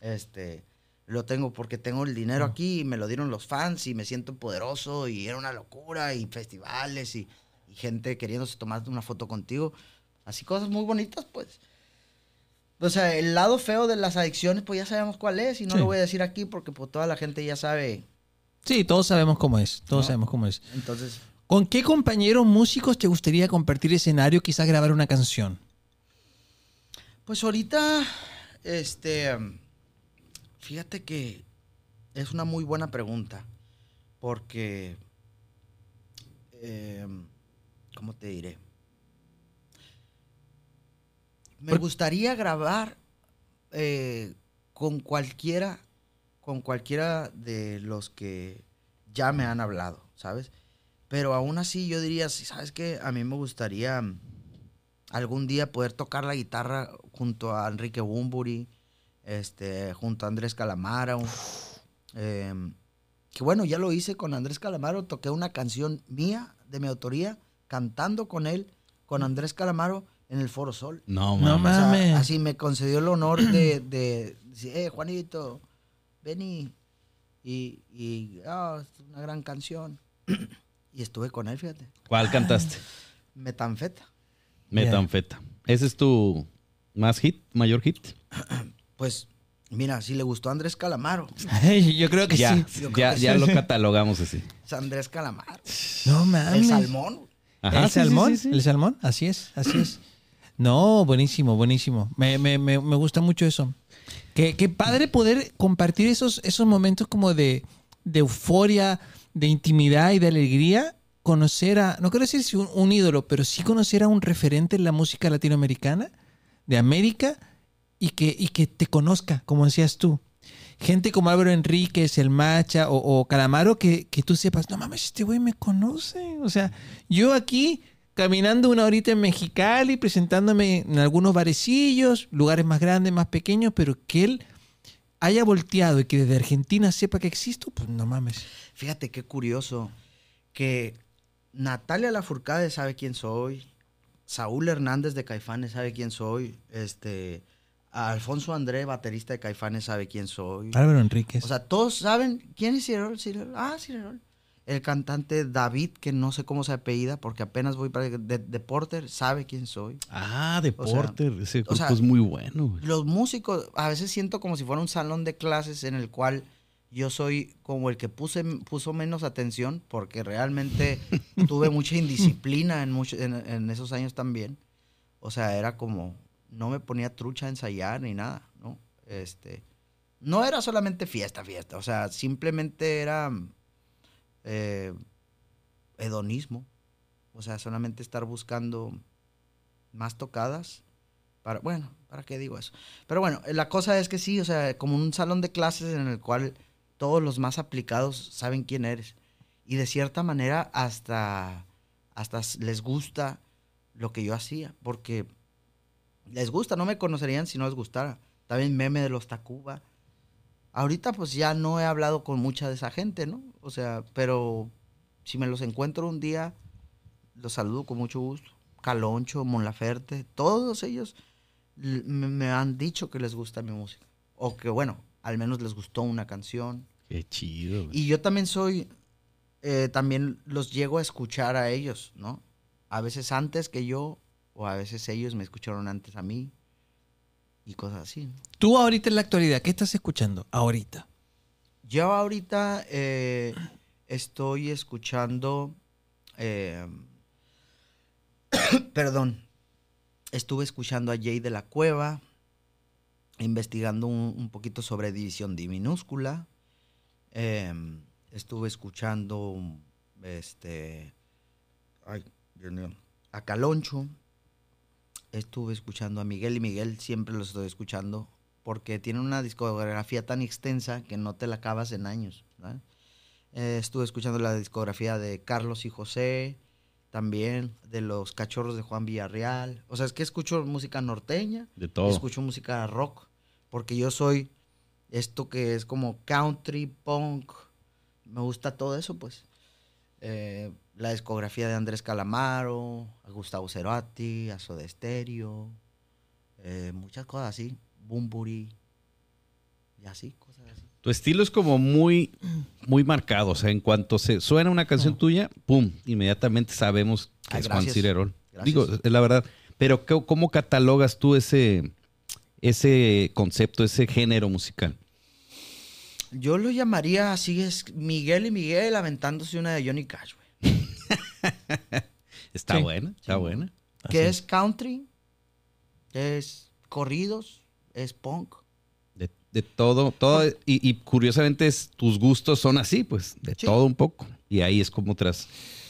este, lo tengo porque tengo el dinero aquí y me lo dieron los fans y me siento poderoso y era una locura y festivales y, y gente queriéndose tomar una foto contigo, así cosas muy bonitas pues. O sea, el lado feo de las adicciones, pues ya sabemos cuál es, y no Sí. lo voy a decir aquí porque pues toda la gente ya sabe. Sí, todos sabemos cómo es. Todos No. sabemos cómo es. Entonces, ¿Con qué compañeros músicos te gustaría compartir escenario, quizás grabar una canción? pues ahorita, este, fíjate que es una muy buena pregunta, porque, eh, ¿cómo te diré? Me gustaría grabar eh, con cualquiera, con cualquiera de los que ya me han hablado, ¿sabes? Pero aún así yo diría, ¿sabes qué? A mí me gustaría mm, algún día poder tocar la guitarra junto a Enrique Bumburi, este, junto a Andrés Calamaro. em, que bueno, ya lo hice con Andrés Calamaro, toqué una canción mía, de mi autoría, cantando con él, con Andrés Calamaro, en el Foro Sol. No, No mames. O sea, Mames. así me concedió el honor de, de decir, eh, Juanito, ven y, y, ah, es una gran canción. y estuve con él, fíjate. ¿Cuál cantaste? Metanfeta. Metanfeta. ¿Ese es tu más hit, mayor hit? Pues, mira, si le gustó a Andrés Calamaro, Yo creo que Ya, sí. Creo ya, que ya sí. lo catalogamos así. es Andrés Calamaro. No mames. El salmón. Ajá, el sí, sí, salmón, sí, sí. el salmón, así es, así es. No, buenísimo, buenísimo. Me, me, me, gusta mucho eso. Qué, qué padre poder compartir esos, esos momentos como de, de euforia, de intimidad y de alegría. Conocer a, no quiero decir si un, un ídolo, pero sí conocer a un referente en la música latinoamericana, de América, y que, y que te conozca, como decías tú. Gente como Álvaro Enríquez, el Macha o, o Calamaro, que, que tú sepas, no mames, este güey me conoce. O sea, yo aquí caminando una horita en Mexicali, presentándome en algunos barecillos, lugares más grandes, más pequeños, pero que él haya volteado y que desde Argentina sepa que existo, pues no mames. Fíjate qué curioso que Natalia Lafourcade sabe quién soy, Saúl Hernández de Caifanes sabe quién soy, este Alfonso André, baterista de Caifanes, sabe quién soy. Álvaro Enríquez. O sea, todos saben quién es Cirerol. Ah, Cirerol. El cantante David, que no sé cómo se apellida, porque apenas voy para de, de Porter, sabe quién soy. Ah, de O sea, Porter. Ese grupo sea, es muy bueno. güey. Los músicos, a veces siento como si fuera un salón de clases en el cual yo soy como el que puse, puso menos atención, porque realmente tuve mucha indisciplina en, mucho- en, en esos años también. O sea, era como, no me ponía trucha a ensayar ni nada, ¿no? Este, no era solamente fiesta, fiesta, o sea, simplemente era eh, hedonismo. O sea, solamente estar buscando más tocadas. Para, bueno, ¿para qué digo eso? Pero bueno, la cosa es que sí, o sea, como un salón de clases en el cual todos los más aplicados saben quién eres. Y de cierta manera hasta, hasta les gusta lo que yo hacía, porque les gusta, no me conocerían si no les gustara. También meme de los Tacuba. Ahorita pues ya no he hablado con mucha de esa gente, ¿no? O sea, pero si me los encuentro un día, los saludo con mucho gusto. Caloncho, Mon Laferte, todos ellos me, me han dicho que les gusta mi música. O que, bueno, al menos les gustó una canción. Qué chido. güey. Y yo también soy, eh, también los llego a escuchar a ellos, ¿no? A veces antes que yo, o a veces ellos me escucharon antes a mí, y cosas así. Tú ahorita en la actualidad, ¿qué estás escuchando? Ahorita. Yo ahorita eh, estoy escuchando, eh, perdón, estuve escuchando a Jay de la Cueva, investigando un, un poquito sobre división D minúscula. Eh, estuve escuchando, este, ay, Dios mío, a Caloncho. Estuve escuchando a Miguel y Miguel, siempre los estoy escuchando, porque tienen una discografía tan extensa que no te la acabas en años. Eh, estuve escuchando la discografía de Carlos y José, también de los cachorros de Juan Villarreal. O sea, es que escucho música norteña, De todo. escucho música rock, porque yo soy esto que es como country, punk, me gusta todo eso, pues. Eh, la discografía de Andrés Calamaro, a Gustavo Cerati, a Soda Stereo, eh, muchas cosas así, Bumburi, y así, cosas así. Tu estilo es como muy, muy marcado. O sea, en cuanto se suena una canción tuya, ¡pum! Inmediatamente sabemos que Ay, es Juan. Cirerol. Gracias. Digo, es la verdad. Pero ¿qué- ¿cómo catalogas tú ese, ese concepto, ese género musical? Yo lo llamaría así, es Miguel y Miguel aventándose una de Johnny Cash, güey. Está Sí. buena, está buena. Que es country, es corridos, es punk. De, de todo, todo. Y, y curiosamente es, tus gustos son así, pues, de Sí. todo un poco. Y ahí es como tras,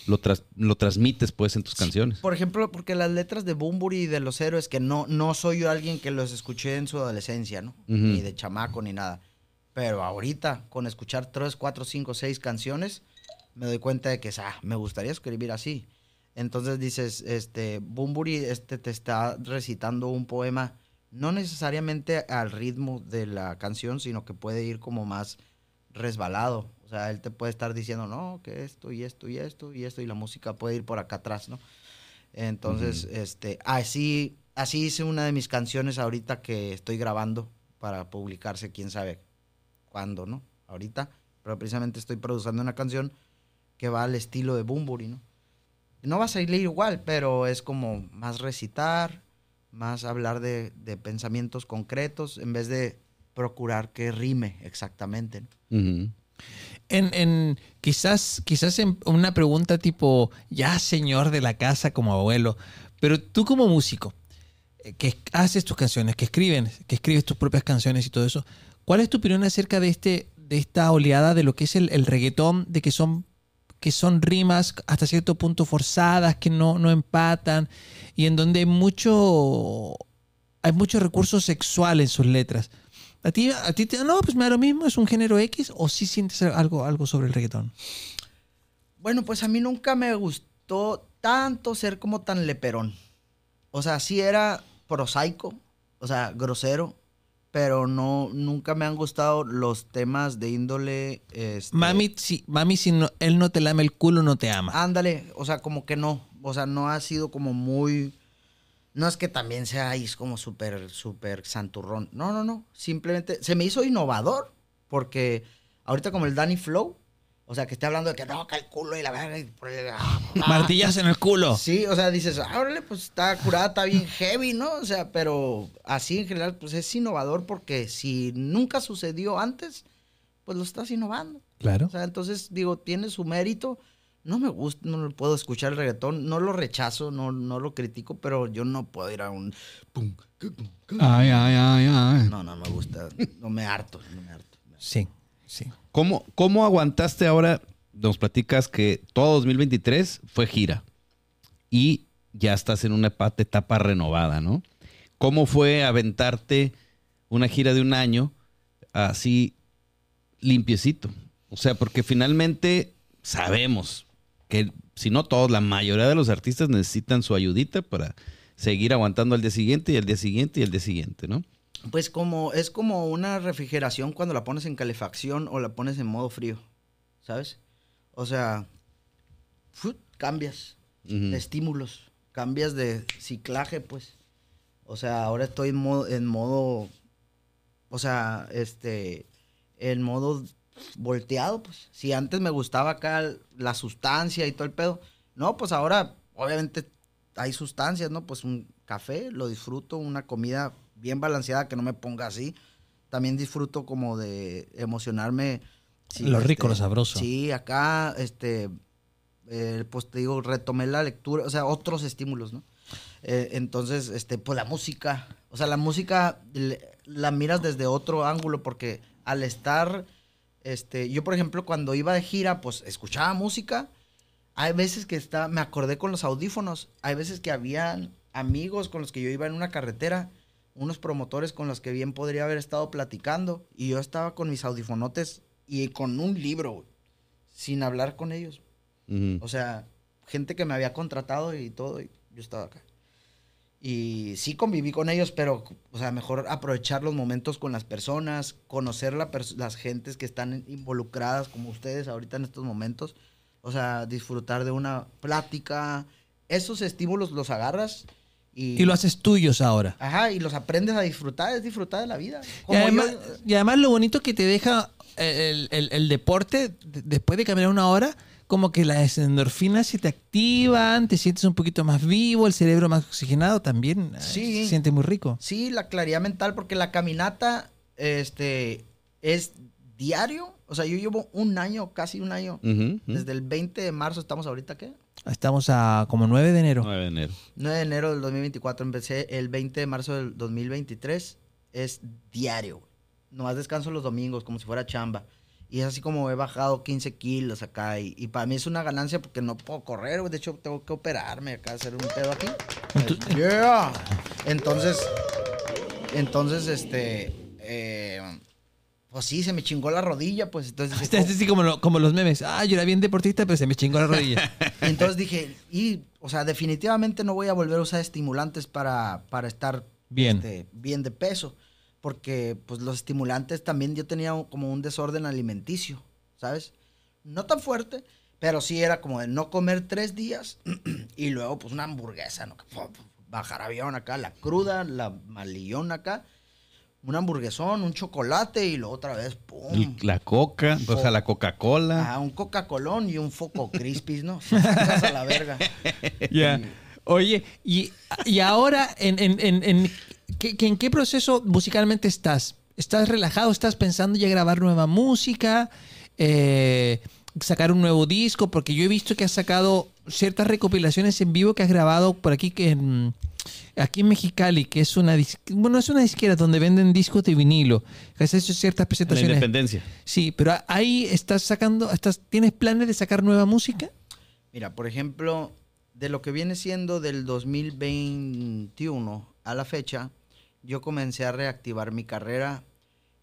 lo, tras, lo transmites, pues, en tus canciones. Por ejemplo, porque las letras de Bumburi y de los héroes, que no, no soy yo alguien que los escuché en su adolescencia, ¿no? Ni de chamaco ni nada. Pero ahorita, con escuchar tres, cuatro, cinco, seis canciones, me doy cuenta de que, ah, me gustaría escribir así. Entonces dices, este, Bumburi este, te está recitando un poema, no necesariamente al ritmo de la canción, sino que puede ir como más resbalado. O sea, él te puede estar diciendo, no, que esto y esto y esto y esto, y la música puede ir por acá atrás, ¿no? Entonces, este, así, así hice una de mis canciones ahorita que estoy grabando para publicarse, quién sabe cuándo, ¿no? Ahorita, pero precisamente estoy produciendo una canción que va al estilo de Bumburi, ¿no? No va a salir igual, pero es como más recitar, más hablar de, de pensamientos concretos, en vez de procurar que rime exactamente. ¿no? Ujú. En, en- quizás, quizás en una pregunta tipo, ya señor de la casa como abuelo, pero tú como músico, eh, que haces tus canciones, que escriben, que escribes tus propias canciones y todo eso, ¿cuál es tu opinión acerca de este, de esta oleada de lo que es el, el reggaetón, de que son, que son rimas hasta cierto punto forzadas, que no, no empatan, y en donde hay mucho, hay mucho recurso sexual en sus letras? ¿A ti, a ti te, no, pues me da lo mismo, es un género X o sí sientes algo, algo sobre el reggaetón? Bueno, pues a mí nunca me gustó tanto ser como tan leperón. O sea, sí era prosaico, o sea, grosero, pero no, nunca me han gustado los temas de índole. este, Mami, si, mami, si no- él no te lame el culo, no te ama. Ándale, o sea, como que no. O sea, no ha sido como muy. No es que también sea ahí como súper, súper santurrón. No, no, no. Simplemente se me hizo innovador. Porque ahorita como el Danny Flow, o sea, que esté hablando de que no, que el culo y la verga. y ah, Martillazo en el culo. Sí, o sea, dices, ah, órale, pues está curada, está bien heavy, ¿no? O sea, pero así en general, pues es innovador porque si nunca sucedió antes, pues lo estás innovando. Claro. O sea, entonces, digo, tiene su mérito. No me gusta, no lo puedo escuchar el reggaetón, no lo rechazo, no, no lo critico, pero yo no puedo ir a un... Ay, ay, ay, ay. No, no me gusta, no me harto, no me harto. Sí, sí. ¿Cómo, ¿Cómo aguantaste ahora? Nos platicas que todo 2023 fue gira y ya estás en una etapa, renovada, ¿no? ¿Cómo fue aventarte una gira de un año así limpiecito? O sea, porque finalmente sabemos que, si no todos, la mayoría de los artistas necesitan su ayudita para seguir aguantando al día siguiente y al día siguiente y al día siguiente, ¿no? Pues como, es como una refrigeración cuando la pones en calefacción o la pones en modo frío, ¿sabes? O sea, ¡fut! cambias de estímulos, cambias de ciclaje, pues. O sea, ahora estoy en modo, en modo, o sea, este, en modo volteado, pues. Si antes me gustaba acá la sustancia y todo el pedo, no, pues ahora obviamente hay sustancias, ¿no? Pues un café, lo disfruto, una comida bien balanceada que no me ponga así. También disfruto como de emocionarme. sí, Lo rico, este, lo sabroso. Sí, acá, este, eh, pues te digo, retomé la lectura, o sea, otros estímulos, ¿no? Eh, entonces, este, pues la música, o sea, la música le- la miras desde otro ángulo porque al estar, este, yo por ejemplo cuando iba de gira, pues escuchaba música. Hay veces que está, me acordé con los audífonos. Hay veces que habían amigos con los que yo iba en una carretera, unos promotores con los que bien podría haber estado platicando y yo estaba con mis audifonotes y con un libro, sin hablar con ellos. O sea, gente que me había contratado y todo, y yo estaba acá. Y sí conviví con ellos, pero, o sea, mejor aprovechar los momentos con las personas, conocer la pers- las gentes que están involucradas, como ustedes ahorita en estos momentos. O sea, disfrutar de una plática. Esos estímulos los agarras y... Y lo haces tuyos ahora. Ajá, y los aprendes a disfrutar, es disfrutar de la vida. Y además, yo- y además lo bonito que te deja el, el- el deporte, de- después de caminar una hora, como que las endorfinas se te activan, te sientes un poquito más vivo, el cerebro más oxigenado también. eh, Sí. Se siente muy rico. Sí, la claridad mental, porque la caminata este, es diario. O sea, yo llevo un año, casi un año. Desde el 20 de marzo, ¿estamos ahorita qué? Estamos a como 9 de enero. 9 de enero. 9 de enero del 2024. Empecé el 20 de marzo del 2023. Es diario. güey. Nomás descanso los domingos, como si fuera chamba. Y es así como he bajado 15 kilos acá. Y, y para mí es una ganancia porque no puedo correr. güey. De hecho, tengo que operarme acá, hacer un pedo aquí. Yeah. Entonces, entonces, este... pues sí, se me chingó la rodilla, pues entonces... dije, Es así como, lo- como los memes. Ah, yo era bien deportista, pero se me chingó la rodilla. y entonces dije, y, o sea, definitivamente no voy a volver a usar estimulantes para, para estar Bien. este, bien de peso. Porque, pues, los estimulantes también yo tenía como un desorden alimenticio, ¿sabes? No tan fuerte, pero sí era como de no comer tres días y luego, pues, una hamburguesa, ¿no? Bajar avión acá, la cruda, la malillón acá, un hamburguesón, un chocolate y luego otra vez, ¡pum! La coca, o sea, la Coca-Cola. Ah, un Coca-Colón y un foco Crispis, ¿no? A la verga. Ya. Oye, y, y ahora, ¿en, en, en, en qué, qué- en qué proceso musicalmente estás? ¿Estás relajado? ¿Estás pensando ya grabar nueva música? Eh, ¿Sacar un nuevo disco? Porque yo he visto que has sacado ciertas recopilaciones en vivo que has grabado por aquí que en, aquí en Mexicali, que es una bueno, es una disquera donde venden discos de vinilo. Que has hecho ciertas La presentaciones. independencia. Sí, pero ahí estás sacando, estás, ¿tienes planes de sacar nueva música? Mira, por ejemplo, de lo que viene siendo del 2021 a la fecha, yo comencé a reactivar mi carrera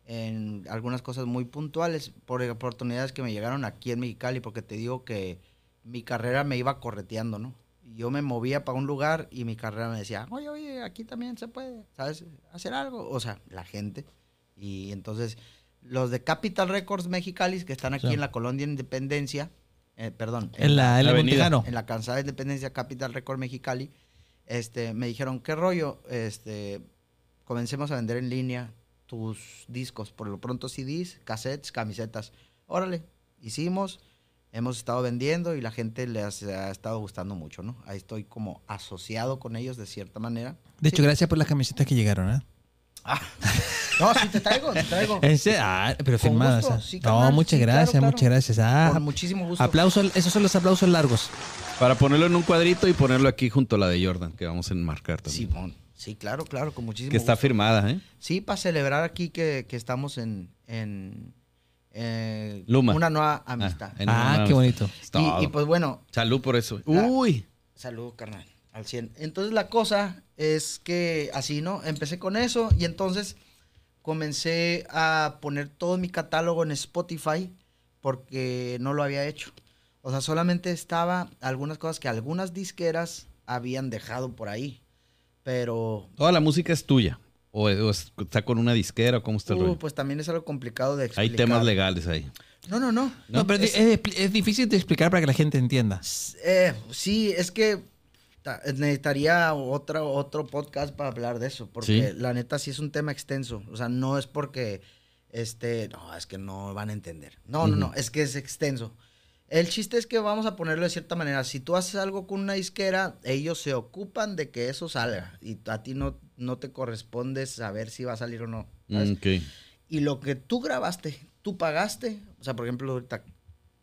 en algunas cosas muy puntuales por oportunidades que me llegaron aquí en Mexicali, porque te digo que mi carrera me iba correteando, ¿no? Yo me movía para un lugar y mi carrera me decía, oye, oye, aquí también se puede, ¿sabes? Hacer algo. O sea, la gente. Y entonces, los de Capital Records Mexicali, que están aquí Sí. en la colonia Independencia, eh, perdón, En la, en la Avenida. En la cansada Independencia Capital Record Mexicali, este, me dijeron, ¿qué rollo? Este, comencemos a vender en línea tus discos, por lo pronto CDs, cassettes, camisetas. Órale, hicimos, hemos estado vendiendo y la gente les ha estado gustando mucho, ¿no? Ahí estoy como asociado con ellos de cierta manera. De hecho, gracias por las camisetas que llegaron, ¿eh? No, sí te traigo, te traigo. Ah, pero firmadas. gusto, ah. sí, no, muchas sí, gracias, claro. muchas gracias. Ah, Con muchísimo gusto. aplausos, esos son los aplausos largos. Para ponerlo en un cuadrito y ponerlo aquí junto a la de Jordan, que vamos a enmarcar también. Simón. Sí, claro, claro, con muchísimo que está gusto. firmada, ¿eh? Sí, para celebrar aquí que, que estamos en, en eh, Luma. una nueva amistad. en Ah, qué bonito. Y, y, pues bueno, Salud por eso. La- Uy. salud, carnal, al 100. Entonces la cosa es que así, ¿no? Empecé con eso y entonces comencé a poner todo mi catálogo en Spotify porque no lo había hecho. O sea, solamente estaba algunas cosas que algunas disqueras habían dejado por ahí. Pero Toda la música es tuya. O, o es- está con una disquera, o cómo está el uh, rollo? pues también es algo complicado de Hay explicar. temas legales ahí. No, no, no. No, pero es, es- es difícil de explicar para que la gente entienda. Eh, sí, es que ta- necesitaría otra, otro podcast para hablar de eso, porque Sí. la neta sí es un tema extenso. O sea, no es porque Este, no, es que no van a entender. No, no, no, es que es extenso. El chiste es que vamos a ponerlo de cierta manera. Si tú haces algo con una disquera, ellos se ocupan de que eso salga. Y a ti no, no te corresponde saber si va a salir o no. ¿sabes? Ok. Y lo que tú grabaste, tú pagaste. O sea, por ejemplo, ahorita,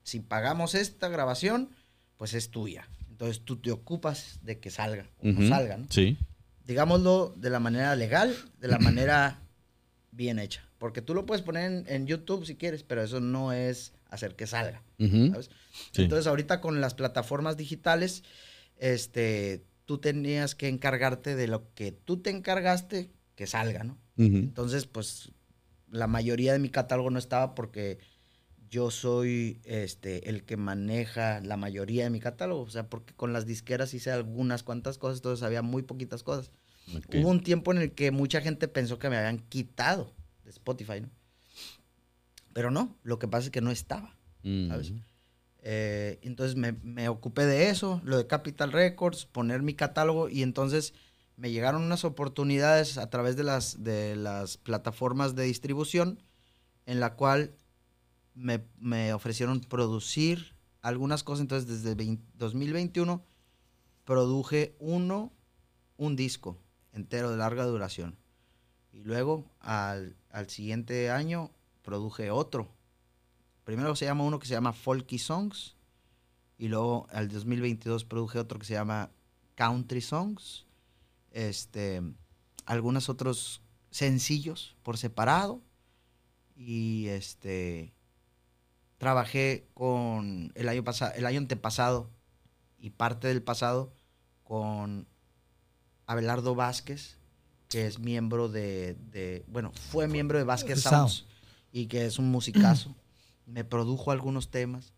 si pagamos esta grabación, pues es tuya. Entonces tú te ocupas de que salga o no salga, ¿no? Sí. digámoslo de la manera legal, de la manera bien hecha. Porque tú lo puedes poner en, en YouTube si quieres, pero eso no es hacer que salga. ¿sabes? Sí. Entonces ahorita con las plataformas digitales, este, tú tenías que encargarte de lo que tú te encargaste que salga, ¿no? Entonces, pues la mayoría de mi catálogo no estaba porque yo soy este el que maneja la mayoría de mi catálogo, o sea, porque con las disqueras hice algunas cuantas cosas, entonces había muy poquitas cosas. Hubo un tiempo en el que mucha gente pensó que me habían quitado de Spotify, ¿no? Pero no, lo que pasa es que no estaba. Mm. ¿sabes? Eh, entonces me, ocupé de eso, lo de Capital Records, poner mi catálogo y entonces me llegaron unas oportunidades a través de las, de las plataformas de distribución en la cual me, me ofrecieron producir algunas cosas. Entonces desde 20 2021 produje uno, un disco entero de larga duración. Y luego al, al siguiente año produje otro primero se llama uno que se llama Folky Songs y luego al 2022 produje otro que se llama Country Songs. Este, algunos otros sencillos por separado y este trabajé con el año pasado, el año antepasado y parte del pasado con Abelardo Vázquez, que es miembro de, de- bueno, fue miembro de Vázquez Sound. Sounds y que es un musicazo. Me produjo algunos temas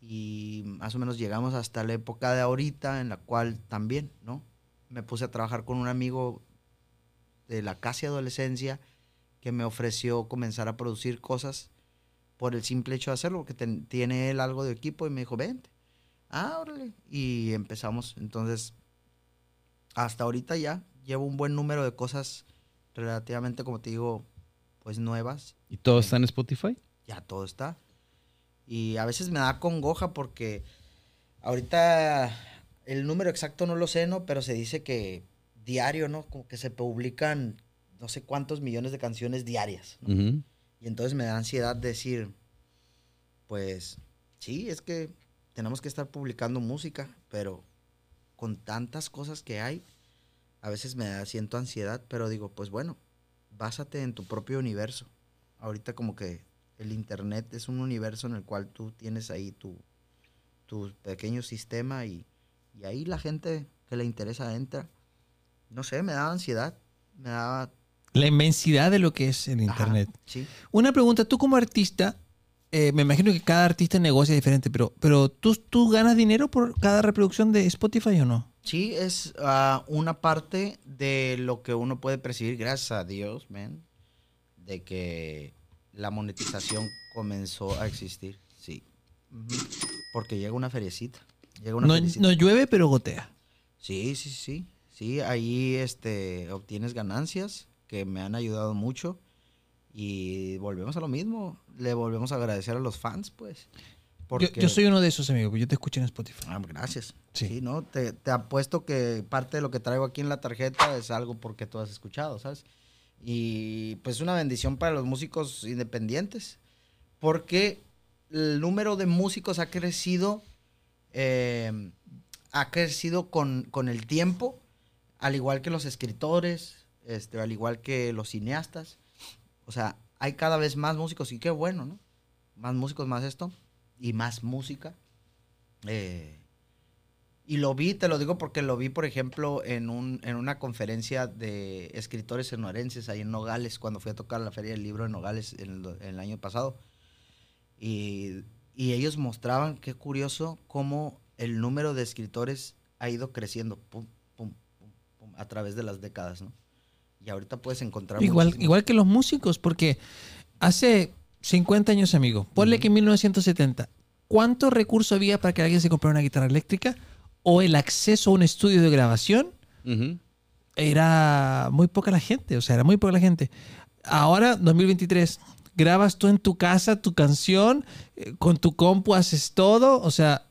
y más o menos llegamos hasta la época de ahorita en la cual también, ¿no? Me puse a trabajar con un amigo de la casi adolescencia que me ofreció comenzar a producir cosas por el simple hecho de hacerlo, porque ten- tiene él algo de equipo y me dijo, vente. Ah, órale. Y empezamos. Entonces, hasta ahorita ya llevo un buen número de cosas relativamente, como te digo, pues nuevas. ¿Y todo está en Spotify? Ya todo está. Y a veces me da congoja porque ahorita el número exacto no lo sé, ¿no? Pero se dice que diario, ¿no? Como que se publican no sé cuántos millones de canciones diarias. Y entonces me da ansiedad decir, pues sí, es que tenemos que estar publicando música, pero con tantas cosas que hay, a veces me da, siento ansiedad, pero digo, pues bueno, básate en tu propio universo. Ahorita como que el internet es un universo en el cual tú tienes ahí tu, tu pequeño sistema y, y ahí la gente que le interesa entra. No sé, me da ansiedad, me da... La inmensidad de lo que es el Internet. Ajá, sí. Una pregunta, tú como artista, eh, me imagino que cada artista negocia diferente, pero, pero ¿tú, ¿tú ganas dinero por cada reproducción de Spotify o no? Sí, es ah, una parte de lo que uno puede percibir, gracias a Dios, man, de que la monetización comenzó a existir. Sí. Porque llega una feriecita. Llega una No, feriecita. no llueve, pero gotea. Sí, sí, sí. Sí, ahí este, obtienes ganancias que me han ayudado mucho. Y volvemos a lo mismo. Le volvemos a agradecer a los fans, pues. Yo, Porque- yo soy uno de esos amigos, yo te escucho en Spotify. Ah, gracias. Sí. Sí, ¿no? Te, te apuesto que parte de lo que traigo aquí en la tarjeta es algo porque tú has escuchado, ¿sabes? Y pues es una bendición para los músicos independientes. Porque el número de músicos ha crecido, eh, ha crecido con, con el tiempo, al igual que los escritores, este, al igual que los cineastas. O sea, hay cada vez más músicos y qué bueno, ¿no? Más músicos, más esto y más música. Eh, y lo vi, te lo digo porque lo vi, por ejemplo, en, un, en una conferencia de escritores sonorenses ahí en Nogales, cuando fui a tocar la Feria del Libro en Nogales en el, en el año pasado. Y, y ellos mostraban, qué curioso, cómo el número de escritores ha ido creciendo pum, pum, pum, a través de las décadas, ¿no? Y ahorita puedes encontrar Igual, igual que los músicos, porque hace 50 años, amigo, ponle que en 1970, ¿cuánto recurso había para que alguien se comprara una guitarra eléctrica? O el acceso a un estudio de grabación era muy poca la gente, o sea, era muy poca la gente. Ahora, 2023, grabas tú en tu casa tu canción, eh, con tu compu haces todo, o sea,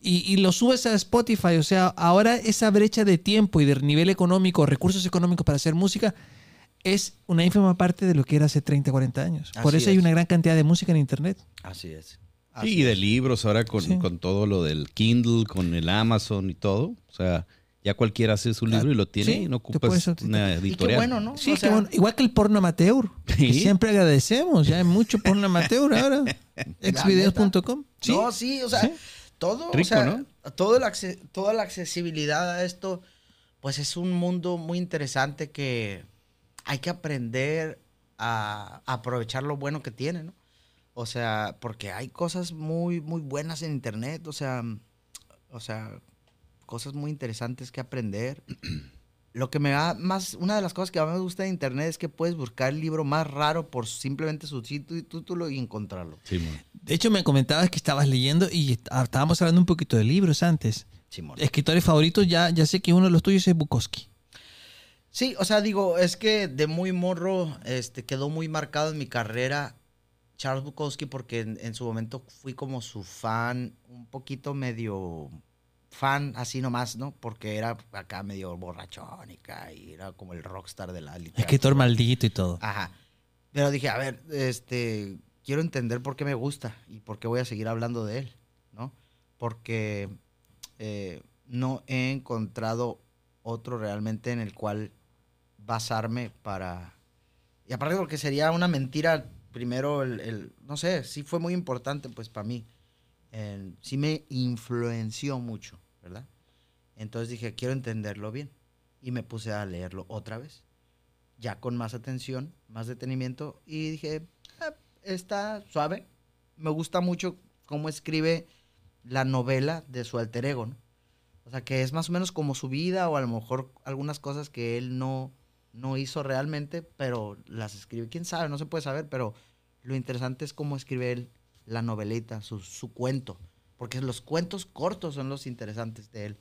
y, y lo subes a Spotify, o sea, ahora esa brecha de tiempo y de nivel económico, recursos económicos para hacer música, es una ínfima parte de lo que era hace 30, 40 años. Por eso hay una gran cantidad de música en Internet. Así es. Sí, y de es. libros ahora con, Sí. con todo lo del Kindle, con el Amazon y todo. O sea, ya cualquiera hace su libro y lo tiene Sí, y no ocupas puedes- una Y qué editorial. bueno, ¿no? Sí, O qué sea, bueno. igual que el porno amateur, que siempre agradecemos, ya hay mucho porno amateur ahora. Exvideos.com. Sí. No, sí, o sea, Sí. todo, Rico, o sea, ¿no? todo el acce- toda la accesibilidad a esto, pues es un mundo muy interesante que hay que aprender a aprovechar lo bueno que tiene, ¿no? O sea, porque hay cosas muy, muy buenas en internet, o sea, o sea, cosas muy interesantes que aprender. Lo que me da más, una de las cosas que más me gusta de internet es que puedes buscar el libro más raro por simplemente su título y título y encontrarlo. Simón. De hecho, me comentabas que estabas leyendo y ah, estábamos hablando un poquito de libros antes. Simón. Escritores favoritos, ya, ya sé que uno de los tuyos es Bukowski. Sí, o sea, digo, es que de muy morro este, quedó muy marcado en mi carrera Charles Bukowski porque en, en su momento fui como su fan, un poquito medio fan así nomás, ¿no? Porque era acá medio borrachón y acá, y era como el rockstar de la literatura. Escritor maldito y todo. Ajá. Pero dije, a ver, este, quiero entender por qué me gusta y por qué voy a seguir hablando de él, ¿no? Porque eh, no he encontrado otro realmente en el cual basarme para... Y aparte porque sería una mentira, primero, el, el- no sé, sí fue muy importante pues para mí. En- sí me influenció mucho, ¿verdad? Entonces dije, quiero entenderlo bien. Y me puse a leerlo otra vez ya con más atención, más detenimiento, y dije, "Ah, está suave. Me gusta mucho cómo escribe la novela de su alter ego, ¿no? O sea, que es más o menos como su vida, o a lo mejor algunas cosas que él no, no hizo realmente, pero las escribe. Quién sabe, no se puede saber, pero lo interesante es cómo escribe él la novelita, su, su cuento. Porque los cuentos cortos son los interesantes de él.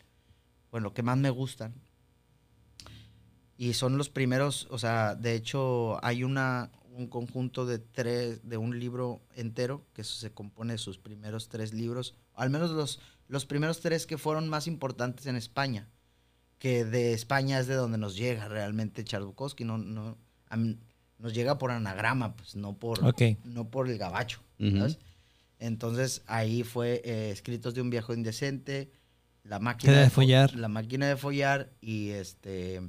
Bueno, que más me gustan. Y son los primeros, o sea, de hecho hay una, un conjunto de tres, de un libro entero que se compone de sus primeros tres libros, al menos los, los primeros tres que fueron más importantes en España, que de España es de donde nos llega realmente Charles Bukowski, no, no, nos llega por anagrama, pues no por, no por el gabacho. Entonces ahí fue eh, Escritos de un viejo indecente, La máquina de fo- follar. La máquina de follar y este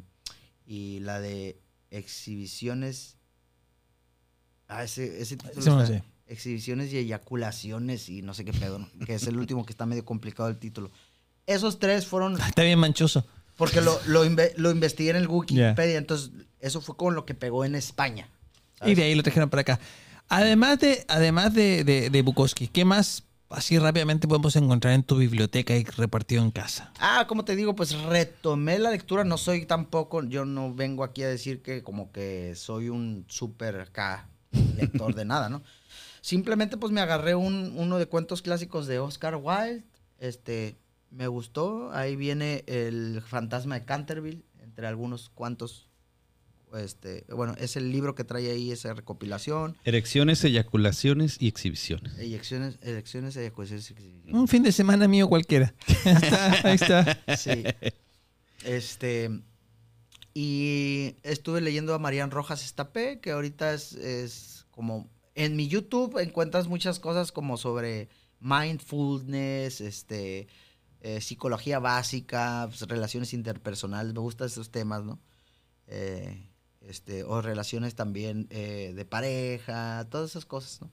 y la de exhibiciones ah, ese, ese título Eso no sé. exhibiciones y eyaculaciones y no sé qué pedo, ¿no? que es el último que está medio complicado el título. Esos tres fueron Está bien manchoso. porque lo, lo, inve- lo investigué en el Wikipedia, entonces eso fue con lo que pegó en España. Y de ahí lo trajeron para acá. Además de, además de, de, de Bukowski, ¿qué más así rápidamente podemos encontrar en tu biblioteca y repartido en casa? Ah, como te digo, pues retomé la lectura. No soy tampoco, yo no vengo aquí a decir que como que soy un súper acá lector de nada, ¿no? Simplemente pues me agarré un, uno de cuentos clásicos de Oscar Wilde. Este, me gustó. Ahí viene el fantasma de Canterville, entre algunos cuantos. Este, bueno, es el libro que trae ahí esa recopilación. Erecciones, eyaculaciones y exhibiciones. Elecciones, eyaculaciones, exhibiciones. Un fin de semana mío cualquiera. Ahí está, ahí está. Sí. Este. Y estuve leyendo a Marian Rojas Estapé, que ahorita es, es como. En mi YouTube encuentras muchas cosas como sobre mindfulness, este. eh, psicología básica, pues, relaciones interpersonales. Me gustan esos temas, ¿no? Eh, este, o relaciones también eh, de pareja, todas esas cosas, ¿no?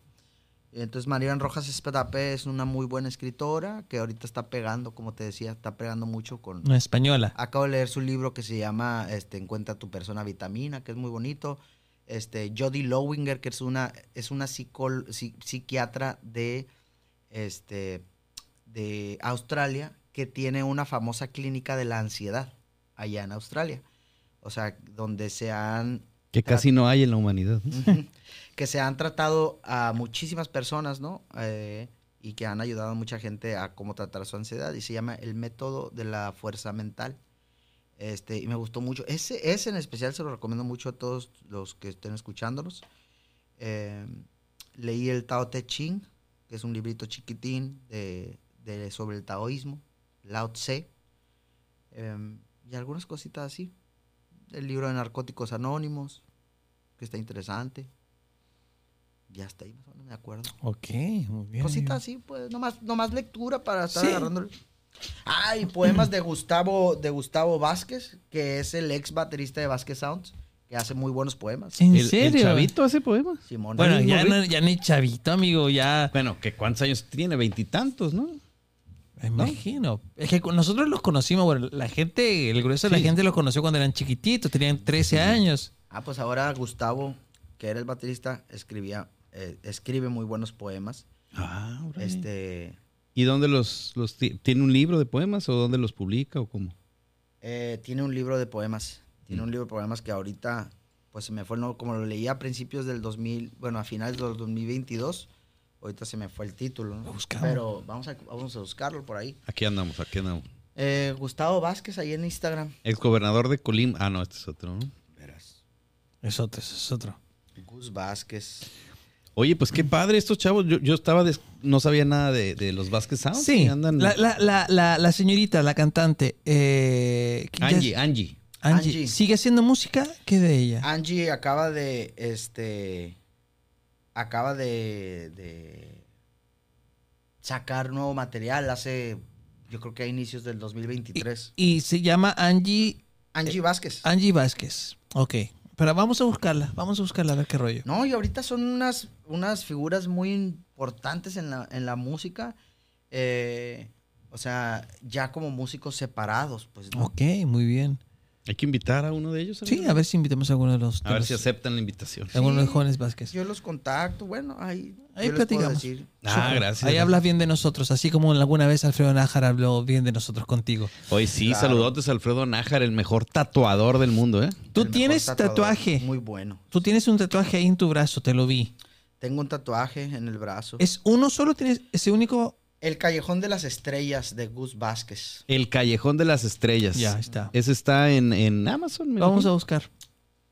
Entonces Marian Rojas Estapé es una muy buena escritora que ahorita está pegando, como te decía, está pegando mucho con, española. Acabo de leer su libro que se llama este, Encuentra tu persona vitamina, que es muy bonito. Este, Jodie Lowinger, que es una, es una psicol- psiquiatra de, este, de Australia, que tiene una famosa clínica de la ansiedad allá en Australia. O sea, donde se han Que casi no hay en la humanidad. que se han tratado a muchísimas personas, ¿no? Eh, y que han ayudado a mucha gente a cómo tratar su ansiedad y se llama el método de la fuerza mental. Este, y me gustó mucho. Ese, ese en especial se lo recomiendo mucho a todos los que estén escuchándonos. Eh, leí el Tao Te Ching, que es un librito chiquitín de, de- sobre el taoísmo, Lao Tse, em, y algunas cositas así. El libro de Narcóticos Anónimos, que está interesante. Ya está ahí, más o menos me acuerdo. Ok, muy bien. Cositas así, pues, nomás, nomás lectura para estar Sí. agarrándole. Ah, y poemas de Gustavo, de Gustavo Vázquez, que es el ex baterista de Vázquez Sounds, que hace muy buenos poemas. ¿En ¿El, el serio? chavito hace poemas? Simón. Bueno, ya, no, ya ni chavito, amigo, ya. Bueno, ¿que ¿cuántos años tiene? Veintitantos, ¿no? Me imagino. Es que nosotros los conocimos, bueno, la gente, el grueso de la gente los conoció cuando eran chiquititos, tenían 13 años. Ah, pues ahora Gustavo, que era el baterista, escribía, eh, escribe muy buenos poemas. Ah. Este, ¿Y dónde los, los ti- tiene un libro de poemas o dónde los publica o cómo? eh, tiene un libro de poemas. Tiene un libro de poemas que ahorita, pues se me fue, el nombre, como lo leí a principios del 2000, bueno, a finales del 2022, ahorita se me fue el título. ¿no? Buscamos. Pero vamos a, vamos a buscarlo por ahí. Aquí andamos, aquí andamos. Eh, Gustavo Vázquez, ahí en Instagram. Ex gobernador de Colima. Ah, no, este es otro, ¿no? Verás. Es otro, es otro. Gus Vázquez. Oye, pues qué padre estos chavos. Yo, yo estaba, des- no sabía nada de, de los Vázquez Sound. Sí, andan. la, la, la, la, la señorita, la cantante, eh, ya- Angie, Angie. Angie, Angie. ¿sigue haciendo música? ¿Qué de ella? Angie acaba de, este, acaba de, de sacar nuevo material hace, yo creo que a inicios del 2023. Y se llama Angie, Angie Vázquez. Angie Vázquez. Ok, pero vamos a buscarla, vamos a buscarla a ver qué rollo. No, y ahorita son unas, unas figuras muy importantes en la, en la música. eh, o sea, ya como músicos separados, pues. ¿no? Ok, muy bien. Hay que invitar a uno de ellos. Sí, a ver si invitamos a alguno de los... A de ver los- si aceptan la invitación. alguno de jóvenes Vázquez. Yo los contacto, bueno, ahí, Ahí platicamos. decir. Ah, gracias. Ahí hablas bien de nosotros, así como alguna vez Alfredo Nájar habló bien de nosotros contigo. Oye, sí, Claro. saludotes a Alfredo Nájar, el mejor tatuador del mundo, ¿eh? Tú El tienes tatuaje. Muy bueno. Tú tienes un tatuaje ahí en tu brazo, te lo vi. Tengo un tatuaje en el brazo. ¿Es uno solo? ¿Tienes ese único? El Callejón de las Estrellas de Gus Vázquez. El Callejón de las Estrellas. Ya, está. Ese está en, en Amazon. me Vamos a buscar.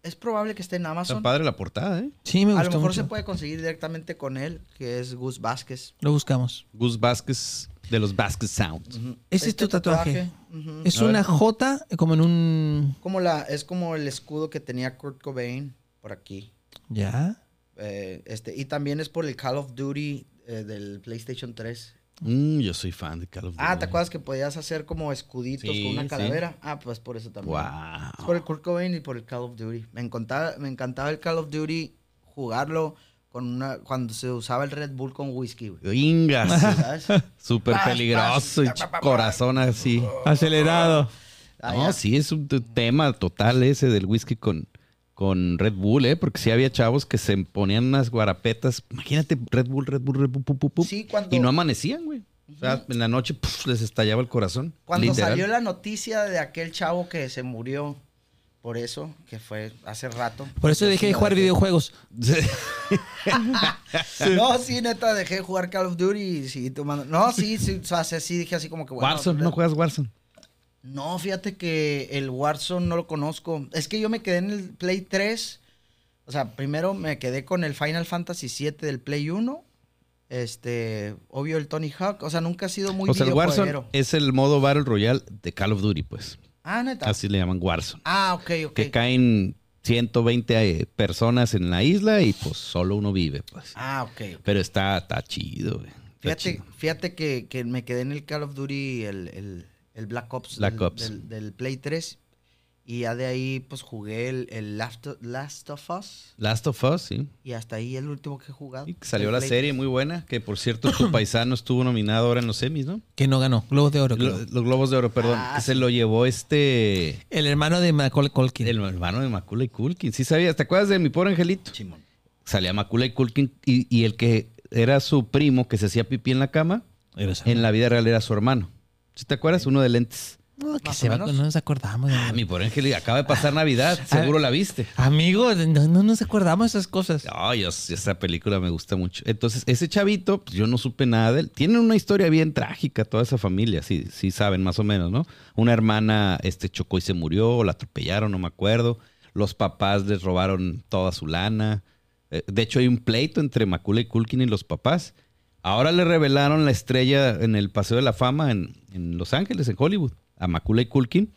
Es probable que esté en Está Amazon. padre la portada, ¿eh? Sí, me A gustó lo mejor mucho. se puede conseguir directamente con él, que es Gus Vázquez. Lo buscamos. Gus Vázquez de los Vázquez Sound. Ese es tu tatuaje. Es A ver. una J como en un... como la, es como el escudo que tenía Kurt Cobain por aquí. ¿Ya? Eh, este, y también es por el Call of Duty eh, del PlayStation 3. Mm, yo soy fan de Call of Duty. Ah, ¿te acuerdas que podías hacer como escuditos Sí, con una sí. calavera? Ah, pues por eso también. Es por el Kurt Cobain y por el Call of Duty. Me encantaba, me encantaba el Call of Duty jugarlo con una, cuando se usaba el Red Bull con whisky, güey. Ingas. ¿Sabes? Súper peligroso pas, corazón así. Acelerado. Ah, No, sí, es un tema total ese del whisky con, con Red Bull, ¿eh? Porque sí había chavos que se ponían unas guarapetas. Imagínate, Red Bull, Red Bull, Red Bull, pu, pu, pu, Sí, cuando- y no amanecían, güey. O sea, en la noche puf, les estallaba el corazón. Cuando literal. salió la noticia de aquel chavo que se murió por eso, que fue hace rato. Por eso Yo dejé de jugar videojuegos. No, sí, neta, dejé de jugar Call of Duty y sí, tomando... No, sí, sí, o sea, sí dije así como que... bueno, Warzone, pues, ¿no juegas Warzone? No, fíjate que el Warzone no lo conozco. Es que yo me quedé en el Play 3. O sea, primero me quedé con el Final Fantasy 7 del Play 1. Este, obvio el Tony Hawk. O sea, nunca ha sido muy o sea, el Warzone es el modo Battle Royale de Call of Duty, pues. Ah, neta. Así le llaman Warzone. Ah, ok, ok. Que caen 120 eh, personas en la isla y pues solo uno vive, pues. Ah, ok. ok. Pero está, está chido, güey. Está Fíjate, chido. fíjate que, que me quedé en el Call of Duty, el, el- el Black Ops, Black del, Ops. Del, del Play 3. Y ya de ahí, pues jugué el, el Last, Last of Us. Last of Us, sí. Y hasta ahí el último que he jugado. Y que salió la Play serie muy buena, que por cierto tu paisano estuvo nominado ahora en los semis, ¿no? Que no ganó. Globos de oro. Lo- los Globos de Oro, perdón. Ah, que sí. se lo llevó este... El hermano de Macaulay Culkin. El hermano de Macula y Culkin. Sí sabías, ¿te acuerdas de mi pobre angelito? Simón. Salía Macula y Culkin y, y el que era su primo que se hacía pipí en la cama, Era en la vida real era su hermano. ¿Sí te acuerdas? Uno de lentes. No, que se va, no nos acordamos. Ah, mi pobre angelito, acaba de pasar Navidad, seguro la viste. Amigo, no, no nos acordamos de esas cosas. Ay, Dios, esa película me gusta mucho. Entonces, ese chavito, pues yo no supe nada de él. Tiene una historia bien trágica toda esa familia, sí, sí saben más o menos, ¿no? Una hermana este, chocó y se murió, o la atropellaron, no me acuerdo. Los papás les robaron toda su lana. Eh, De hecho, hay un pleito entre Macaulay Culkin y los papás. Ahora le revelaron la estrella en el Paseo de la Fama en, en Los Ángeles, en Hollywood, a Macaulay Culkin.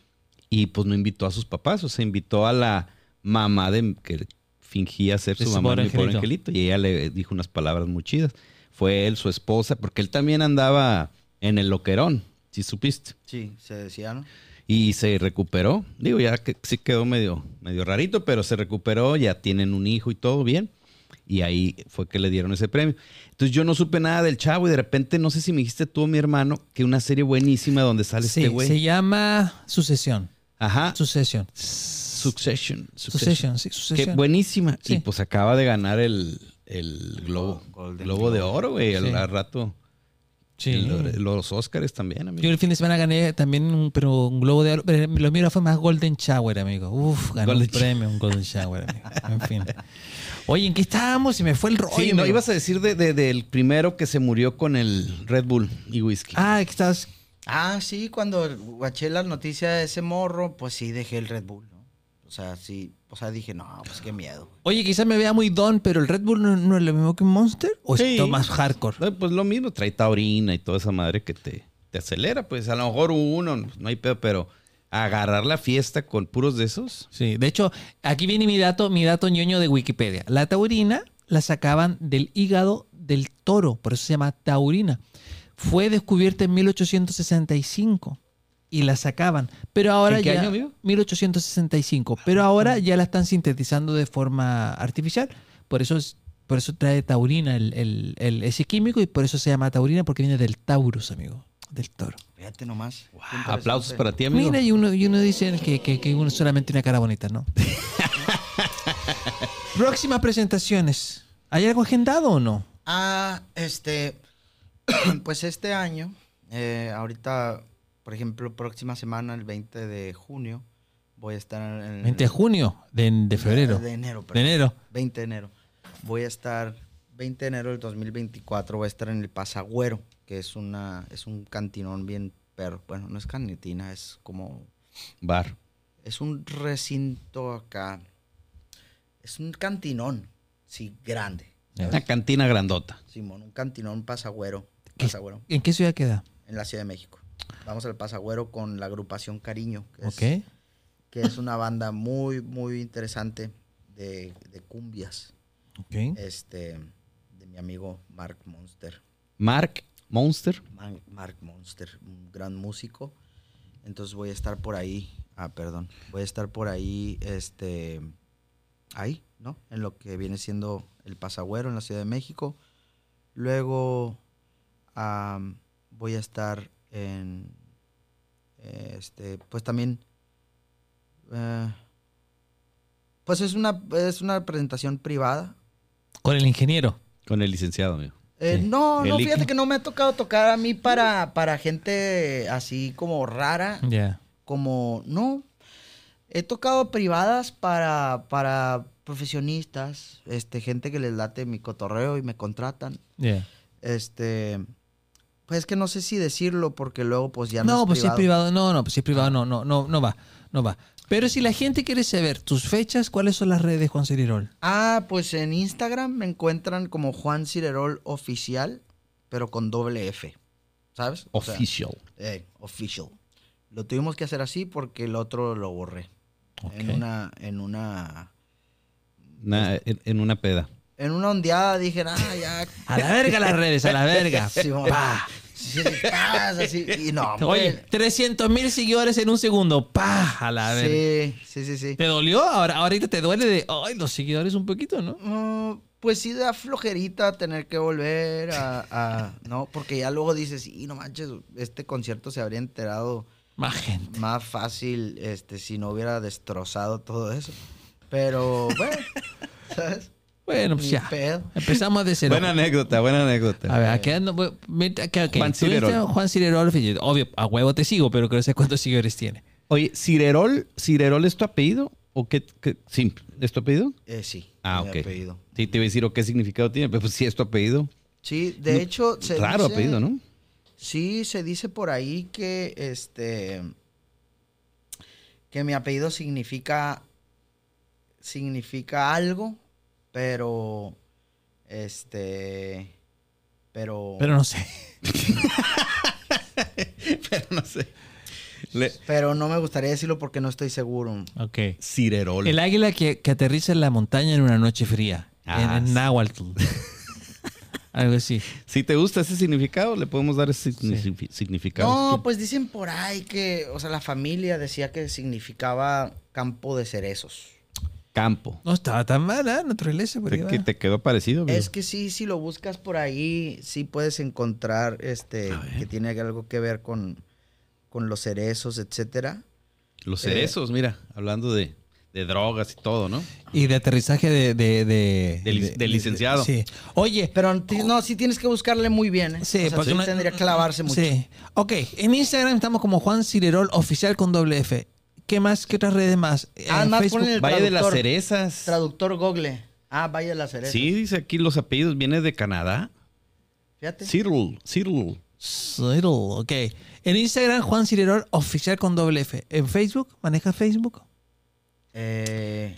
Y pues no invitó a sus papás, o sea, invitó a la mamá de que fingía ser su su mamá, mi pobre angelito. angelito. Y ella le dijo unas palabras muy chidas. Fue él, su esposa, porque él también andaba en el loquerón, si supiste. Sí, se decía, ¿no? Y se recuperó. Digo, ya que sí quedó medio, medio rarito, pero se recuperó, ya tienen un hijo y todo bien. Y ahí fue que le dieron ese premio. Entonces yo no supe nada del chavo y de repente, no sé si me dijiste tú o mi hermano, que una serie buenísima donde sale Sí, este güey. se llama Sucesión. Ajá. Sucesión. Succession. Succession, sí, Qué Sucesión. buenísima. Sí. Y pues acaba de ganar el, el Globo, Golden Globo de Oro, güey, al Sí. al rato. Sí. El- los Oscars también, amigo. Yo el fin de semana gané también un, pero un globo de oro. Pero lo mío fue más Golden Shower, amigo. Uf, gané Golden un premio, un Golden Shower, amigo. En fin. Oye, ¿en qué estábamos? Se me fue el rollo. Sí, no, ibas a decir de- de- del primero que se murió con el Red Bull y whisky. Ah, que estás. Ah, sí, cuando guaché la noticia de ese morro, pues sí dejé el Red Bull, ¿no? O sea, sí, o sea, dije, no, pues qué miedo. Oye, quizás me vea muy don, pero el Red Bull no, no es lo mismo que un Monster. ¿O es Sí. más hardcore? No, Pues lo mismo, trae taurina y toda esa madre que te, te acelera. Pues a lo mejor uno, no hay pedo, pero agarrar la fiesta con puros de esos. Sí, de hecho, aquí viene mi dato, mi dato ñoño de Wikipedia. La taurina la sacaban del hígado del toro, por eso se llama taurina. Fue descubierta en 1865 y la sacaban, pero ahora ¿En qué ya año, amigo? 1865, pero ahora ya la están sintetizando de forma artificial, por eso es- por eso trae taurina el, el- el- ese químico y por eso se llama taurina porque viene del taurus, amigo, del toro. Fíjate nomás. Aplausos para ti, amigo. Mira, y uno, y uno dice que, que, que uno solamente una cara bonita, ¿no? Próximas presentaciones. ¿Hay algo agendado o no? Ah, este, pues este año, eh, ahorita, por ejemplo, próxima semana, el 20 de junio, voy a estar en... 20 de junio, de, de febrero. De enero, De perdón. enero. 20 de enero. Voy a estar, 20 de enero del 2024, voy a estar en el Pasagüero, que es una, es un cantinón bien perro. Bueno, no es cantina, es como, Bar. es un recinto acá. Es un cantinón, sí, grande. Una cantina grandota. Simón, un cantinón Pasagüero. Pasagüero, ¿En qué ciudad queda? en la Ciudad de México. Vamos al Pasagüero con la agrupación Cariño, que, es, Ok. que es una banda muy, muy interesante de, de cumbias. Ok. este de mi amigo Mark Monster. Mark Monster. Man- Mark Monster, un gran músico. Entonces voy a estar por ahí. Ah, perdón. Voy a estar por ahí, este, ahí, ¿no? En lo que viene siendo el Pasagüero en la Ciudad de México. Luego voy a estar en, este, pues también, eh, pues es una, es una presentación privada. Con el ingeniero. Con el licenciado, amigo. Eh, Sí. No, no, fíjate que no me ha tocado tocar a mí para, para gente así como rara, Ya. como, no. He tocado privadas para, para profesionistas, este, gente que les late mi cotorreo y me contratan. Ya. Este, pues es que no sé si decirlo porque luego pues ya no, No, es pues si es privado. privado. No, no, pues si es privado, no, no, no, no va. No va. Pero si la gente quiere saber tus fechas, ¿cuáles son las redes, Juan Cirirol? Ah, pues en Instagram me encuentran como Juan Cirerol Oficial, pero con doble F, ¿sabes? O sea, Official. Eh, official. Lo tuvimos que hacer así porque el otro lo borré. En una, en una, Na- en, en una peda. en una ondeada dije, ah, ya. A la verga las redes, a la verga. Sí, así, y no, Oye, pues, 300 mil seguidores en un segundo. ¡Pah! A sí, sí, sí, sí. ¿Te dolió? Ahora, ahorita te duele de, ay, los seguidores un poquito, ¿no? Mm, pues sí da flojerita tener que volver a, a- no, porque ya luego dices, sí, no manches, este concierto se habría enterado Más gente. más fácil, este, si no hubiera destrozado todo eso. Pero, bueno, ¿sabes? Bueno, pues Ni ya. pedo. Empezamos de cero. Buena anécdota, buena anécdota. A ver, aquí ando. voy- mira, que- ok, Juan Cirerol. Juan Cirerol. fíjate, Obvio, a huevo te sigo, pero quiero saber cuántos seguidores tiene. Oye, ¿Cirerol, ¿Cirerol es tu apellido? ¿O qué, qué- Sí, ¿es tu apellido? Eh, sí. Ah, ok. apellido. Sí, te iba a decir, ¿o qué significado tiene? Pero pues sí es tu apellido. Sí, de hecho, se Raro dice- apellido, ¿no? Sí, se dice por ahí que este que mi apellido significa significa algo, pero este pero Pero no sé. Pero no sé. Le- pero no me gustaría decirlo porque no estoy seguro. Ok. Cirerol. El águila que, que aterriza en la montaña en una noche fría. Ah, en, en sí. náhuatl. Algo así. Si te gusta ese significado, le podemos dar ese signifi- significado. No, pues dicen por ahí que, o sea, la familia decía que significaba campo de cerezos. Campo. No estaba tan mala, naturaleza. por ahí Te, que te quedó parecido, amigo? Es que sí, si lo buscas por ahí, sí puedes encontrar este que tiene algo que ver con, con los cerezos, etcétera. Los cerezos, mira, hablando de, de drogas y todo, ¿no? Y de aterrizaje de... De, de, De lic- de licenciado. sí. Oye, Pero no, sí tienes que buscarle muy bien, ¿eh? Sí, O sea, porque sí no- tendría que clavarse mucho. Sí. Ok, en Instagram estamos como Juan Cirerol Oficial con doble F. ¿Qué más? ¿Qué otras redes más? Ah, En más Facebook. ponen el Valle de las cerezas. Traductor Google. Ah, Valle de las cerezas. Sí, dice aquí los apellidos, viene de Canadá. Fíjate. Cyril, Cyril. Cirerol, ok. En Instagram, Juan Cirerol Oficial con doble F. En Facebook, ¿manejas Facebook? Eh,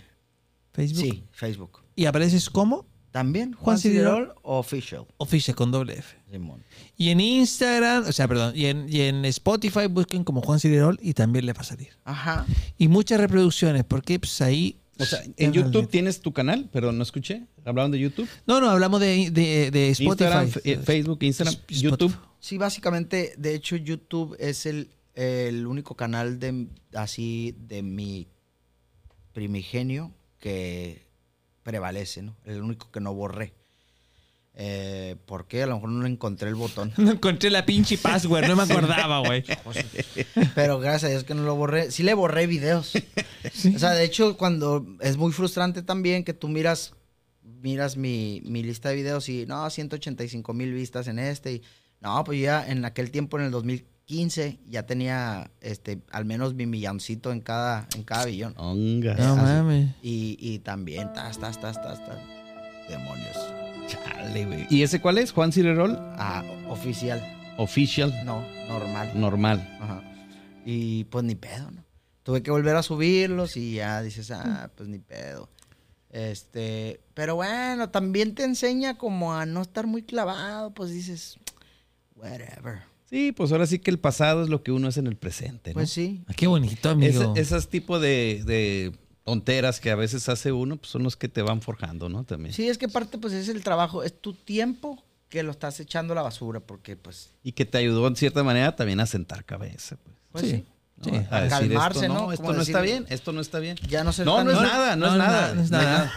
Facebook. sí, Facebook. ¿Y apareces como? También Juan Juan Cirerol. Cirerol Official. Oficial con doble F. Simón. Y en Instagram, o sea, perdón, y en, y en Spotify busquen como Juan Cirerol y también le va a salir. Ajá. Y muchas reproducciones, porque pues ahí... O sea, en YouTube tienes tu canal, pero no escuché. Hablaban de YouTube. No, no, hablamos de, de, de Spotify. Instagram, eh, Facebook, Instagram, Spotify. YouTube. Sí, básicamente, de hecho, YouTube es el, el único canal de así de mi primigenio que prevalece, ¿no? El único que no borré. Eh, ¿Por qué? A lo mejor no encontré el botón. No encontré la pinche password, no me acordaba, güey. Pero gracias a Dios que no lo borré. Sí le borré videos. O sea, de hecho, cuando es muy frustrante también que tú miras, miras mi, mi lista de videos y no, 185 mil vistas en este. Y, no, pues ya en aquel tiempo, en el 2015, ya tenía este al menos mi milloncito en cada, en cada billón. Onga. No mames. Y, y también, tas, tas, tas, tas, tas. Demonios. Chale, güey. ¿Y ese cuál es? Juan Cirerol. Ah, oficial. Official. No, normal. Normal. Ajá. Y pues ni pedo, ¿no? Tuve que volver a subirlos y ya dices, ah, pues ni pedo. Este, pero bueno, también te enseña como a no estar muy clavado, pues dices, whatever. Sí, pues ahora sí que el pasado es lo que uno es en el presente, ¿no? Pues sí. Ah, Qué bonito, amigo. Tipos de, de tonteras que a veces hace uno, pues son los que te van forjando, ¿no? También. Sí, es que parte pues es el trabajo, es tu tiempo que lo estás echando a la basura, porque pues, Y que te ayudó en cierta manera también a sentar cabeza, pues. pues Sí. sí. ¿no? Sí. A A decir calmarse, esto, ¿no? Esto no está bien, esto no está bien. Ya no ser No, no es nada, no, es nada. no es no nada.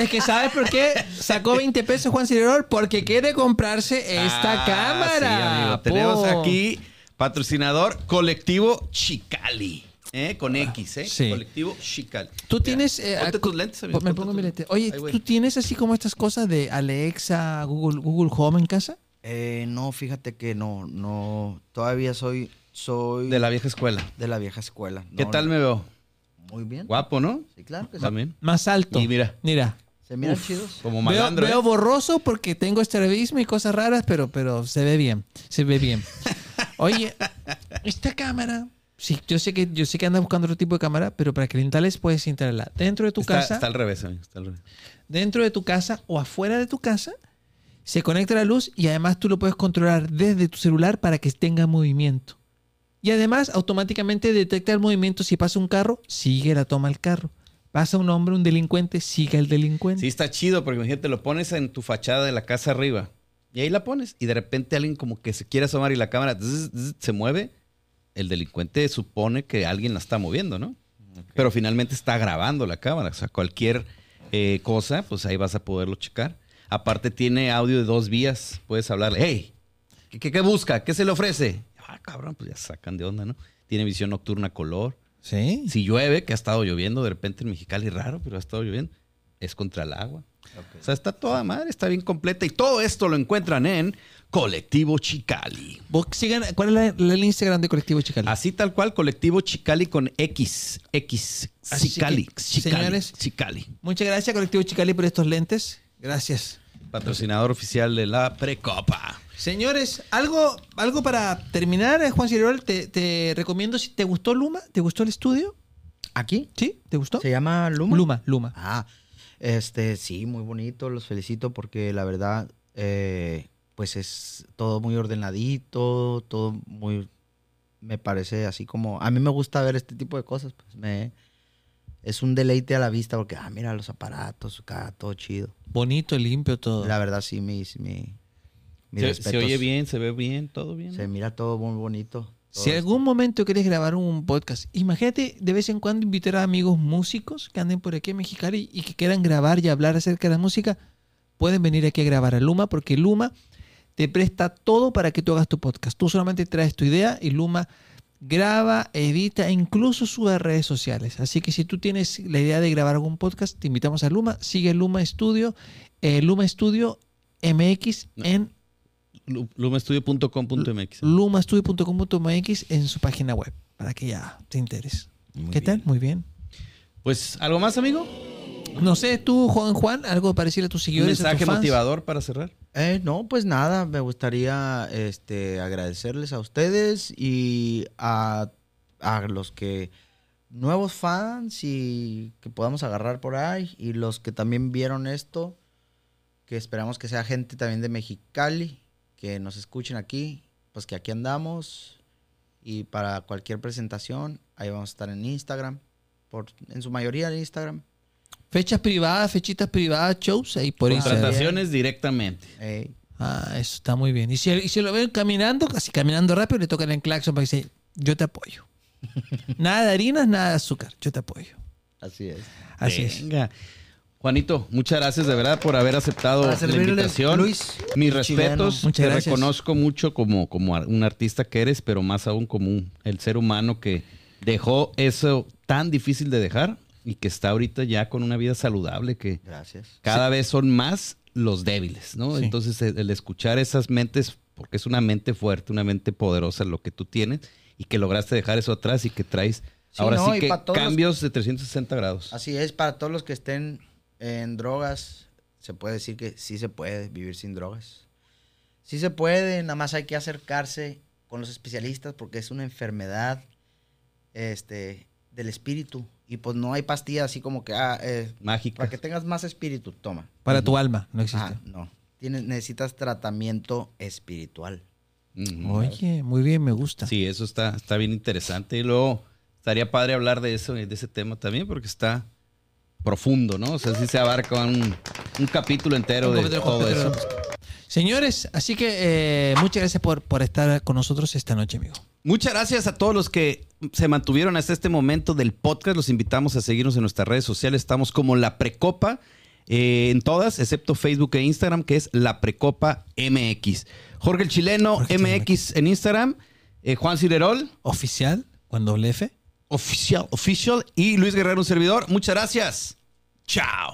Es que ¿sabes por qué sacó 20 pesos Juan Cirerol? Porque quiere comprarse esta Ah, cámara. sí, amigo. Tenemos aquí patrocinador colectivo Chicali. ¿Eh? Con X, ¿eh? Sí. Colectivo Chicali. Tú tienes... eh, Ponte tus lentes, amigo, Me ponte pongo mi lentes. lente. Oye. ¿tú tienes así como estas cosas de Alexa, Google, Google Home en casa? Eh, no, fíjate que no, no, todavía soy, soy De la vieja escuela. de la vieja escuela. ¿Qué No, tal me veo? Muy bien. Guapo, ¿no? Sí, claro que sí. También. Más alto. Y mira. Mira. Se miran Uf, chidos. Como Veo, malandro. veo ¿eh? borroso porque tengo estrabismo y cosas raras, pero, pero se ve bien. Se ve bien. Oye, esta cámara. Sí, yo sé que yo sé que andas buscando otro tipo de cámara, pero para instales puedes instalarla dentro de tu está, casa, está al revés, amigo. Está al revés. dentro de tu casa o afuera de tu casa. Se conecta la luz y además tú lo puedes controlar desde tu celular para que tenga movimiento. Y además automáticamente detecta el movimiento si pasa un carro, sigue la toma el carro. Pasa un hombre, un delincuente, sigue el delincuente. Sí, está chido porque imagínate, lo pones en tu fachada de la casa arriba y ahí la pones y de repente alguien como que se quiere asomar y la cámara zzz, zzz, se mueve, el delincuente supone que alguien la está moviendo, ¿no? Pero finalmente está grabando la cámara, o sea, cualquier eh, cosa, pues ahí vas a poderlo checar. Aparte tiene audio de dos vías, puedes hablarle, hey, ¿qué, qué, qué busca? ¿Qué se le ofrece? Ah, cabrón, pues ya sacan de onda, ¿no? Tiene visión nocturna color. Sí. Si llueve, que ha estado lloviendo de repente en Mexicali, raro, pero ha estado lloviendo, es contra el agua. O sea, está toda madre, está bien completa. Y todo esto lo encuentran en Colectivo Chicali. Vos sigan, ¿Cuál es la, la- el Instagram de Colectivo Chicali? Así tal cual, Colectivo Chicali con X. X. Así Chicali. que, Chicali. señores, Chicali. Muchas gracias, Colectivo Chicali, por estos lentes. Gracias. Patrocinador oficial de la Precopa. Señores, algo, algo para terminar, eh, Juan Cirerol, te, te recomiendo si te gustó Luma, ¿te gustó el estudio? ¿Aquí? ¿Sí? ¿Te gustó? ¿Se llama Luma? Luma, Luma. Ah, Este, sí, muy bonito, los felicito porque la verdad, eh, pues es todo muy ordenadito, todo muy, me parece así como, a mí me gusta ver este tipo de cosas, pues me, es un deleite a la vista porque, ah, mira los aparatos, acá, todo chido. Bonito, limpio todo. La verdad, sí, mi, mi, mis Se, se oye bien, se ve bien, todo bien. Se mira todo muy bonito. Si algún momento quieres grabar un podcast, imagínate de vez en cuando invitar a amigos músicos que anden por aquí en Mexicali y que quieran grabar y hablar acerca de la música, pueden venir aquí a grabar a Luma porque Luma te presta todo para que tú hagas tu podcast. Tú solamente traes tu idea y Luma graba, edita e incluso sube a redes sociales. Así que si tú tienes la idea de grabar algún podcast, te invitamos a Luma. Sigue Luma Studio, eh, Luma Studio MX en Lu- Lumastudio.com.mx. lumastudio.com.mx en su página web para que ya te intereses. Muy ¿Qué tal? Muy bien. Pues, ¿algo más, amigo? No sé, tú, Juan Juan, algo para decirle a tus Un seguidores, a tus mensaje fans? motivador para cerrar. Eh, no, pues nada, me gustaría este, agradecerles a ustedes y a, a los que nuevos fans y que podamos agarrar por ahí y los que también vieron esto, que esperamos que sea gente también de Mexicali, que nos escuchen aquí, pues que aquí andamos y para cualquier presentación, ahí vamos a estar en Instagram, por, en su mayoría en Instagram. Fechas privadas, fechitas privadas, shows ahí por Instagram. Contrataciones directamente. Ey, Ah, eso está muy bien. Y si, y si lo ven caminando, casi caminando rápido, le tocan el claxon para que dice, yo te apoyo. nada de harinas, nada de azúcar, yo te apoyo. así es. Así es. Venga. Juanito, muchas gracias de verdad por haber aceptado la invitación. Luis, Mis respetos. Muchas te gracias. reconozco mucho como, como un artista que eres, pero más aún como un- el ser humano que dejó eso tan difícil de dejar y que está ahorita ya con una vida saludable que Gracias. cada vez son más los débiles, ¿no? Sí. Entonces el, el escuchar esas mentes, porque es una mente fuerte, una mente poderosa lo que tú tienes y que lograste dejar eso atrás y que traes Sí, ahora no, sí que todos los- cambios de 360 grados. Así es, para todos los que estén en drogas, se puede decir que sí se puede vivir sin drogas. Sí se puede, nada más hay que acercarse con los especialistas porque es una enfermedad este, del espíritu. Y pues no hay pastillas así como que, ah, eh, Mágica. para que tengas más espíritu, toma. Para tu alma, no existe. Ah, no. Tienes, necesitas tratamiento espiritual. Oye, muy bien, me gusta. Sí, eso está, está bien interesante. Y luego estaría padre hablar de eso, de ese tema también, porque está profundo, ¿no? O sea, sí se abarca un, un capítulo entero Un de capítulo todo eso. Señores, así que eh, muchas gracias por, por estar con nosotros esta noche, amigo. Muchas gracias a todos los que se mantuvieron hasta este momento del podcast. Los invitamos a seguirnos en nuestras redes sociales. Estamos como La Precopa eh, en todas, excepto Facebook e Instagram, que es La Precopa MX. Jorge el Chileno Jorge MX en Instagram. eh, Juan Cirerol, Oficial, con doble F. oficial, official. Y Luis Guerrero, un servidor. Muchas gracias. Chao.